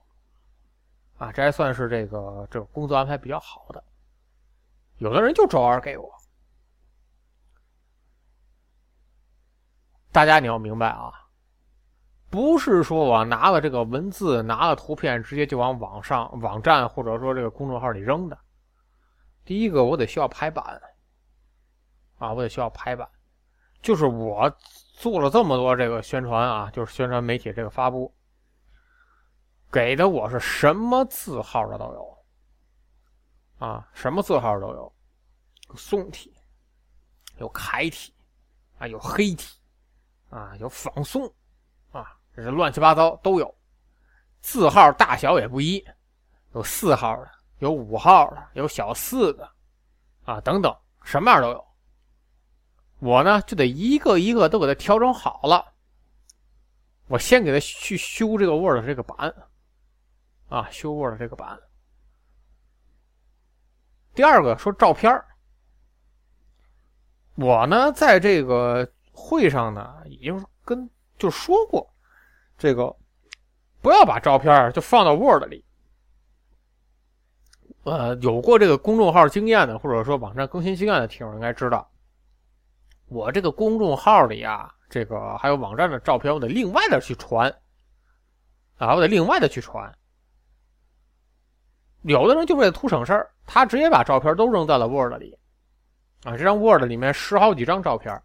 啊，这还算是这个这个工作安排比较好的。有的人就周二给我。大家你要明白啊，不是说我拿了这个文字、拿了图片，直接就往网上、网站或者说这个公众号里扔的。第一个，我得需要排版。啊，我得需要排版。就是我做了这么多这个宣传啊，就是宣传媒体这个发布。给的我是什么字号的都有，啊，什么字号都有，有宋体，有楷体，啊，有黑体，啊，有仿宋，这是乱七八糟都有，字号大小也不一，有四号的，有五号的，有小四的，啊，等等，什么样都有。我呢就得一个一个都给它调整好了，我先给它去修这个 Word 这个版。啊，修 Word 这个版。第二个说照片我呢在这个会上呢已经跟就说过，这个不要把照片就放到 Word 里。呃，有过这个公众号经验的，或者说网站更新经验的听友应该知道，我这个公众号里啊，这个还有网站的照片，我得另外的去传啊，我得另外的去传。有的人就为了图省事儿，他直接把照片都扔在了 Word 里，啊，这张 Word 里面十好几张照片，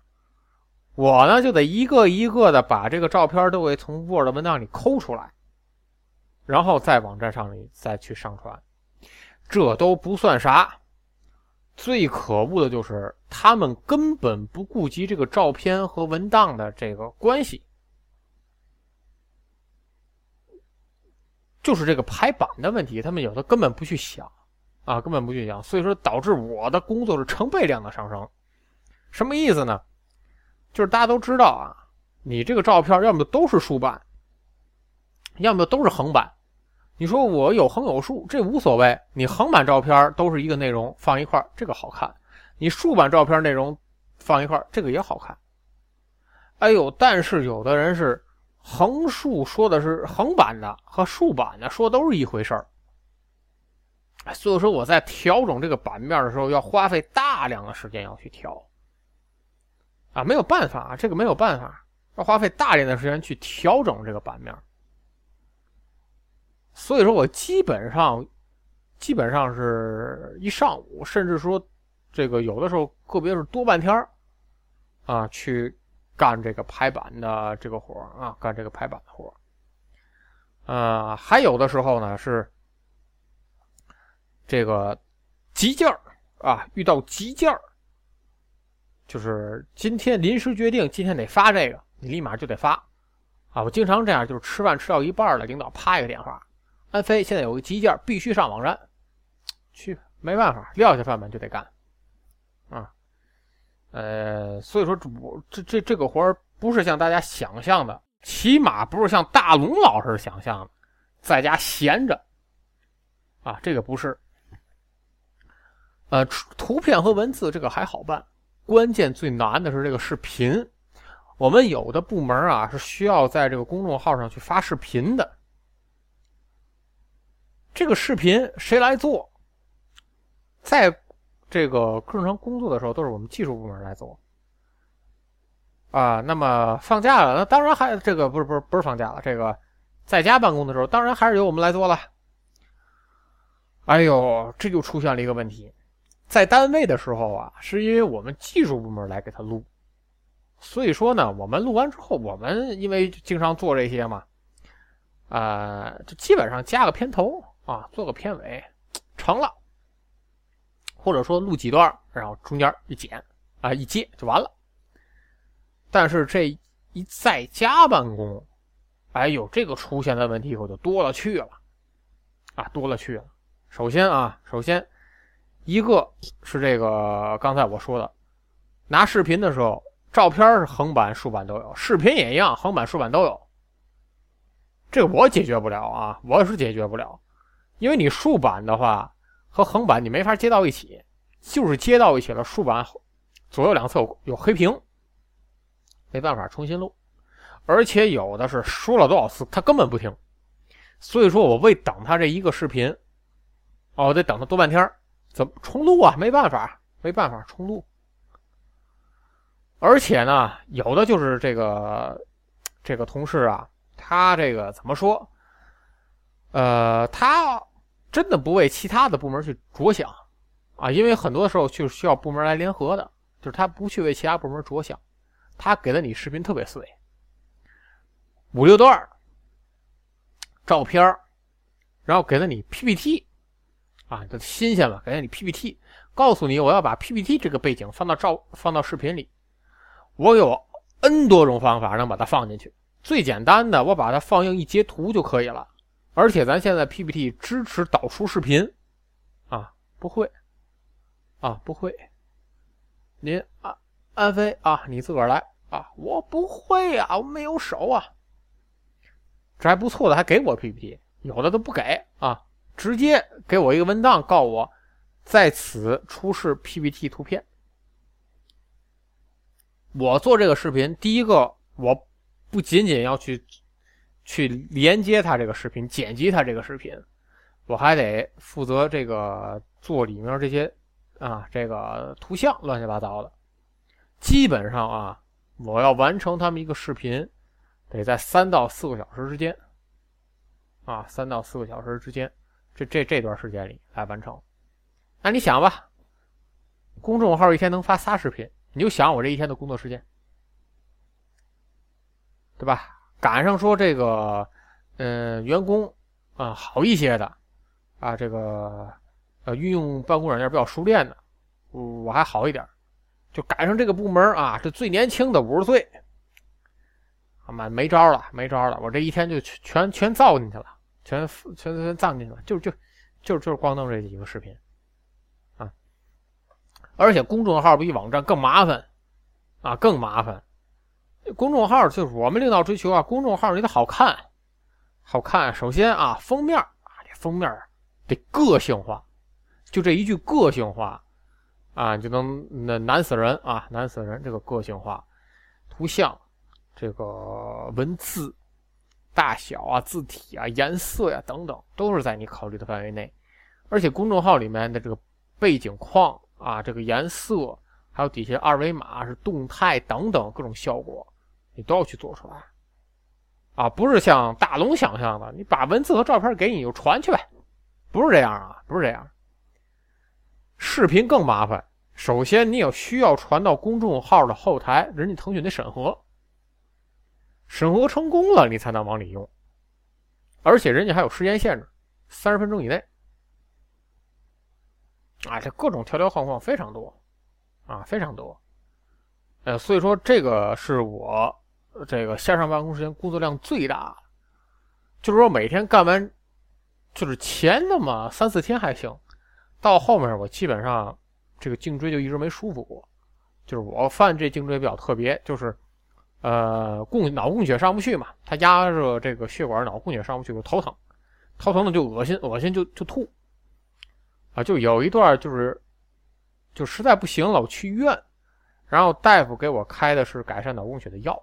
我呢就得一个一个的把这个照片都给从 Word 文档里抠出来，然后在网站上里再去上传，这都不算啥，最可恶的就是他们根本不顾及这个照片和文档的这个关系。就是这个排版的问题，他们有的根本不去想，啊，根本不去想，所以说导致我的工作是成倍量的上升。什么意思呢？就是大家都知道啊，你这个照片要么都是竖版，要么都是横版。你说我有横有竖，这无所谓。你横版照片都是一个内容放一块这个好看；你竖版照片内容放一块这个也好看。哎呦，但是有的人是横竖说的是横版的和竖版的说都是一回事儿。所以说我在调整这个版面的时候，要花费大量的时间要去调，啊，没有办法啊，这个没有办法，要花费大量的时间去调整这个版面。所以说我基本上，基本上是一上午，甚至说这个有的时候个别是多半天啊，去干这个排版的这个活啊，干这个排版的活啊，还有的时候呢是。这个急件儿啊，遇到急件儿，就是今天临时决定，今天得发这个，你立马就得发啊！我经常这样，就是吃饭吃到一半了，领导啪一个电话，安飞，现在有个急件必须上网站，去，没办法，撂下饭碗就得干啊！呃，所以说我这这这个活不是像大家想象的，起码不是像大龙老师想象的，在家闲着啊，这个不是。呃，图片和文字这个还好办，关键最难的是这个视频。我们有的部门啊是需要在这个公众号上去发视频的，这个视频谁来做？在这个正常工作的时候，都是我们技术部门来做。啊，那么放假了，那当然还这个不是不是不是放假了，这个在家办公的时候，当然还是由我们来做了。哎呦，这就出现了一个问题。在单位的时候啊，是因为我们技术部门来给他录，所以说呢，我们录完之后，我们因为经常做这些嘛，啊，就基本上加个片头啊，做个片尾，成了，或者说录几段，然后中间一剪啊，一接就完了。但是这一在家办公，哎呦，这个出现的问题可就多了去了，啊，多了去了。首先啊，首先。一个是这个刚才我说的，拿视频的时候，照片是横版、竖版都有，视频也一样，横版、竖版都有。这个我解决不了啊，我是解决不了，因为你竖版的话和横版你没法接到一起，就是接到一起了，竖版左右两侧有黑屏，没办法重新录，而且有的是说了多少次他根本不听，所以说我为等他这一个视频，哦，得等他多半天怎么冲突啊？没办法，没办法冲突。而且呢，有的就是这个这个同事啊，他这个怎么说？呃，他真的不为其他的部门去着想啊，因为很多时候就需要部门来联合的，就是他不去为其他部门着想，他给了你视频特别碎，五六段照片然后给了你 PPT。啊，这新鲜了，给你 PPT，告诉你我要把 PPT 这个背景放到照放到视频里，我有 N 多种方法能把它放进去。最简单的，我把它放映一截图就可以了。而且咱现在 PPT 支持导出视频，啊，不会，啊，不会。您啊，安飞啊，你自个儿来啊，我不会啊，我没有手啊。这还不错的，还给我 PPT，有的都不给啊。直接给我一个文档，告我在此出示 PPT 图片。我做这个视频，第一个我不仅仅要去去连接他这个视频，剪辑他这个视频，我还得负责这个做里面这些啊这个图像乱七八糟的。基本上啊，我要完成他们一个视频，得在三到四个小时之间啊，三到四个小时之间。这这这段时间里来完成，那你想吧，公众号一天能发仨视频，你就想我这一天的工作时间，对吧？赶上说这个，嗯，员工啊好一些的，啊这个呃运用办公软件比较熟练的，我还好一点，就赶上这个部门啊，这最年轻的五十岁，啊妈没招了，没招了，我这一天就全全造进去了。全全全藏进去了，就就就就是光弄这几个视频，啊而且公众号比网站更麻烦啊，更麻烦。公众号就是我们领导追求啊，公众号你得好看，好看。首先啊，封面啊，这封面得个性化，就这一句个性化啊，就能那难死人啊，难死人。这个个性化，图像，这个文字大小啊、字体啊、颜色呀等等，都是在你考虑的范围内。而且公众号里面的这个背景框啊，这个颜色，还有底下二维码是动态等等各种效果。你都要去做出来，啊，不是像大龙想象的，你把文字和照片给你就传去呗，不是这样啊，不是这样。视频更麻烦，首先你有需要传到公众号的后台，人家腾讯得审核，审核成功了，你才能往里用，而且人家还有时间限制，三十分钟以内，啊，这各种条条框框非常多，啊，非常多，呃，所以说这个是我。这个线上办公时间工作量最大，就是说每天干完，就是前那么三四天还行，到后面我基本上这个颈椎就一直没舒服过。就是我犯这颈椎比较特别，就是呃供脑供血上不去嘛，它压着这个血管，脑供血上不去，我头疼，头疼的就恶心，恶心就就吐，啊，就有一段就是就实在不行了，我去医院，然后大夫给我开的是改善脑供血的药。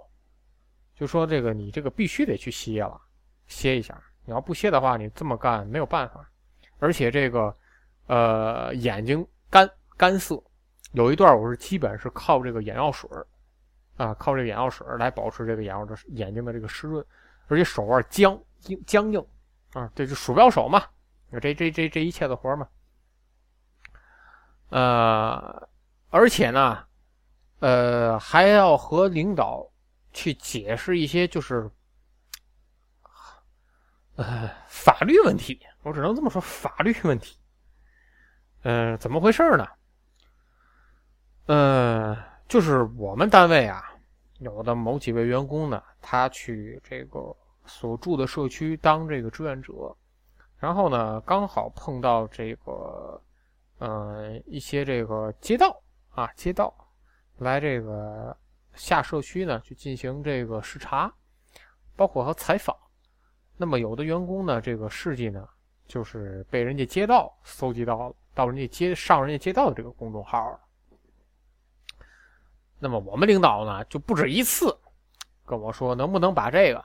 就说这个，你这个必须得去歇了，歇一下。你要不歇的话，你这么干没有办法。而且这个，呃，眼睛干干涩，有一段我是基本是靠这个眼药水啊，靠这个眼药水来保持这个眼药的眼睛的这个湿润。而且手腕僵硬僵硬啊，这就鼠标手嘛，这这这这一切的活嘛。呃，而且呢，呃，还要和领导。去解释一些就是，呃，法律问题，我只能这么说，法律问题。嗯，怎么回事呢？呃，就是我们单位啊，有的某几位员工呢，他去这个所住的社区当这个志愿者，然后呢，刚好碰到这个，呃，一些这个街道啊，街道来这个。下社区呢，去进行这个视察，包括和采访。那么有的员工呢，这个事迹呢，就是被人家街道搜集到了，到人家街上人家街道的这个公众号了。那么我们领导呢，就不止一次跟我说，能不能把这个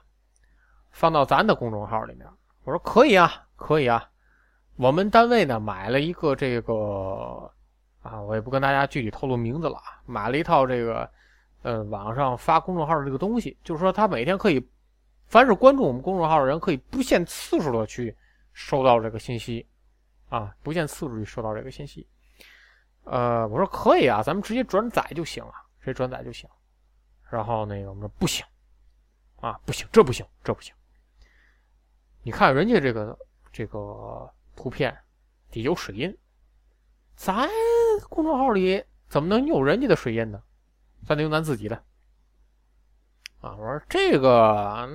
放到咱的公众号里面？我说可以啊，可以啊。我们单位呢，买了一个这个啊，我也不跟大家具体透露名字了，买了一套这个。呃，网上发公众号的这个东西，就是说他每天可以，凡是关注我们公众号的人，可以不限次数的去收到这个信息，啊，不限次数去收到这个信息。呃，我说可以啊，咱们直接转载就行了，这转载就行。然后那个我们说不行，啊，不行，这不行，这不行。你看人家这个这个图片底有水印，咱公众号里怎么能有人家的水印呢？咱得用咱自己的啊！我说这个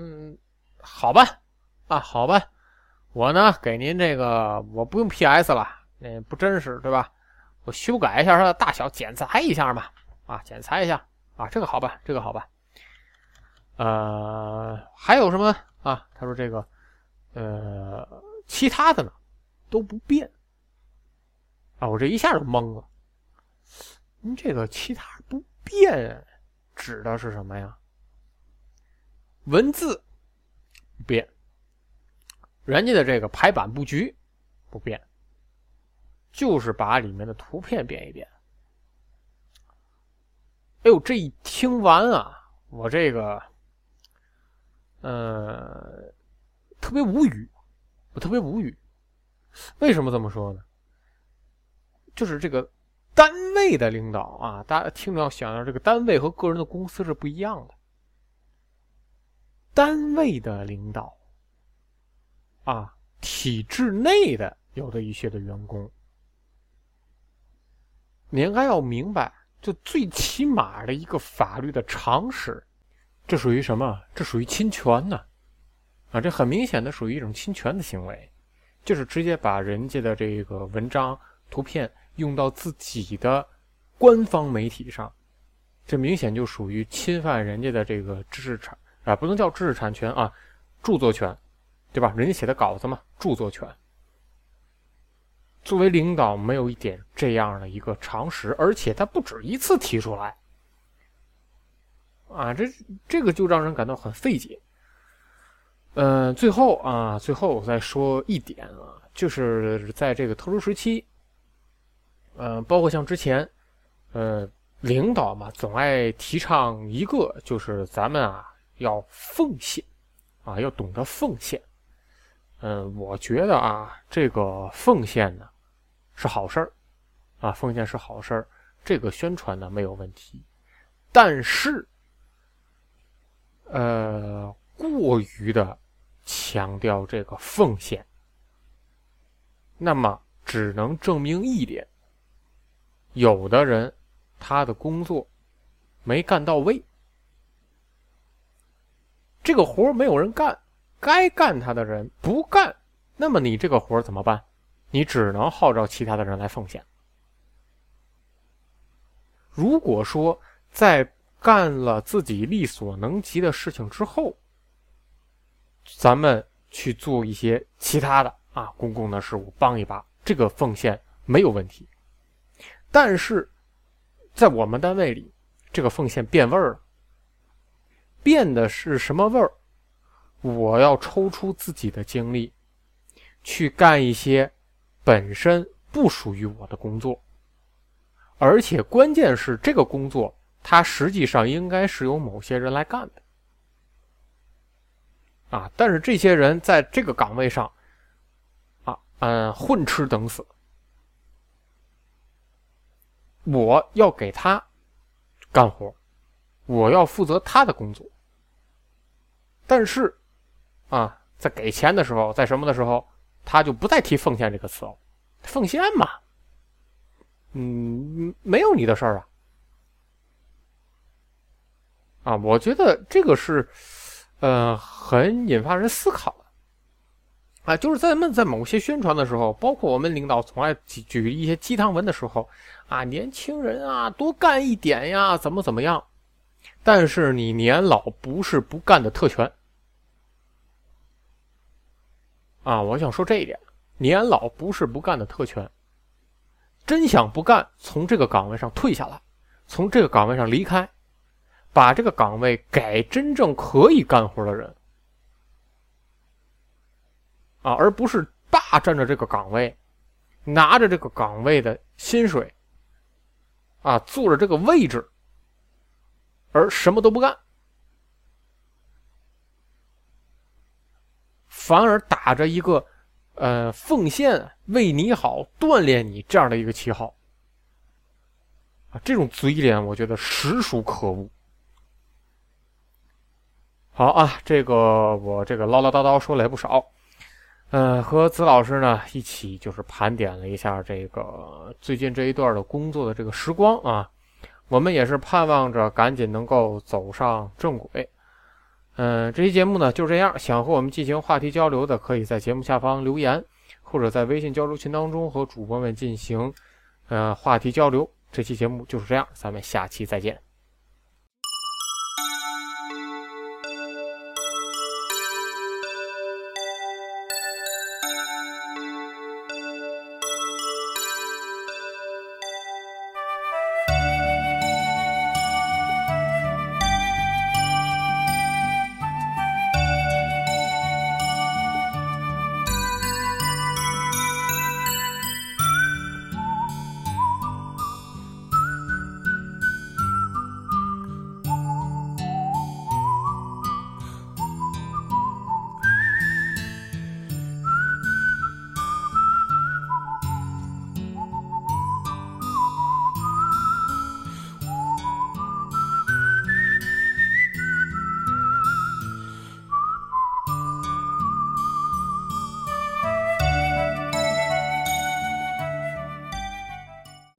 好吧，啊好吧，我呢给您这个我不用 PS 了，那不真实对吧？我修改一下它的大小，剪裁一下嘛，啊检查一下啊，这个好吧，这个好吧。呃，还有什么啊？他说这个呃，其他的呢都不变啊！我这一下就懵了，您这个其他不？变指的是什么呀？文字不变，人家的这个排版布局不变，就是把里面的图片变一变。哎呦，这一听完啊，我这个呃特别无语，我特别无语。为什么这么说呢？就是这个。单位的领导啊，大家听着要想到这个单位和个人的公司是不一样的。单位的领导啊，体制内的有的一些的员工，你应该要明白，就最起码的一个法律的常识，这属于什么？这属于侵权呢？啊，这很明显的属于一种侵权的行为，就是直接把人家的这个文章、图片。用到自己的官方媒体上，这明显就属于侵犯人家的这个知识产啊，不能叫知识产权啊，著作权，对吧？人家写的稿子嘛，著作权。作为领导，没有一点这样的一个常识，而且他不止一次提出来，啊，这这个就让人感到很费解。嗯，最后啊，最后我再说一点啊，就是在这个特殊时期，嗯，包括像之前，呃，领导嘛，总爱提倡一个，就是咱们啊要奉献，啊要懂得奉献。嗯，我觉得啊，这个奉献呢是好事儿，啊，奉献是好事儿，这个宣传呢没有问题，但是，呃，过于的。强调这个奉献，那么只能证明一点：有的人他的工作没干到位，这个活没有人干，该干他的人不干，那么你这个活怎么办？你只能号召其他的人来奉献。如果说在干了自己力所能及的事情之后，咱们去做一些其他的啊，公共的事物，帮一把，这个奉献没有问题。但是，在我们单位里，这个奉献变味儿了。变的是什么味儿？我要抽出自己的精力，去干一些本身不属于我的工作，而且关键是这个工作，它实际上应该是由某些人来干的。啊！但是这些人在这个岗位上，啊，嗯，混吃等死。我要给他干活，我要负责他的工作。但是，啊，在给钱的时候，在什么的时候，他就不再提奉献这个词了。奉献嘛，嗯，没有你的事儿啊。啊，我觉得这个是。呃，很引发人思考的啊，就是在们在某些宣传的时候，包括我们领导从来举举一些鸡汤文的时候啊，年轻人啊，多干一点呀，怎么怎么样？但是你年老不是不干的特权啊，我想说这一点，年老不是不干的特权。真想不干，从这个岗位上退下来，从这个岗位上离开。把这个岗位给真正可以干活的人啊，而不是霸占着这个岗位，拿着这个岗位的薪水啊，坐着这个位置，而什么都不干，反而打着一个呃奉献、为你好、锻炼你这样的一个旗号啊，这种嘴脸，我觉得实属可恶。好啊，这个我这个唠唠叨叨说了也不少，嗯，和子老师呢一起就是盘点了一下这个最近这一段的工作的这个时光啊，我们也是盼望着赶紧能够走上正轨。嗯，这期节目呢就这样，想和我们进行话题交流的，可以在节目下方留言，或者在微信交流群当中和主播们进行呃话题交流。这期节目就是这样，咱们下期再见。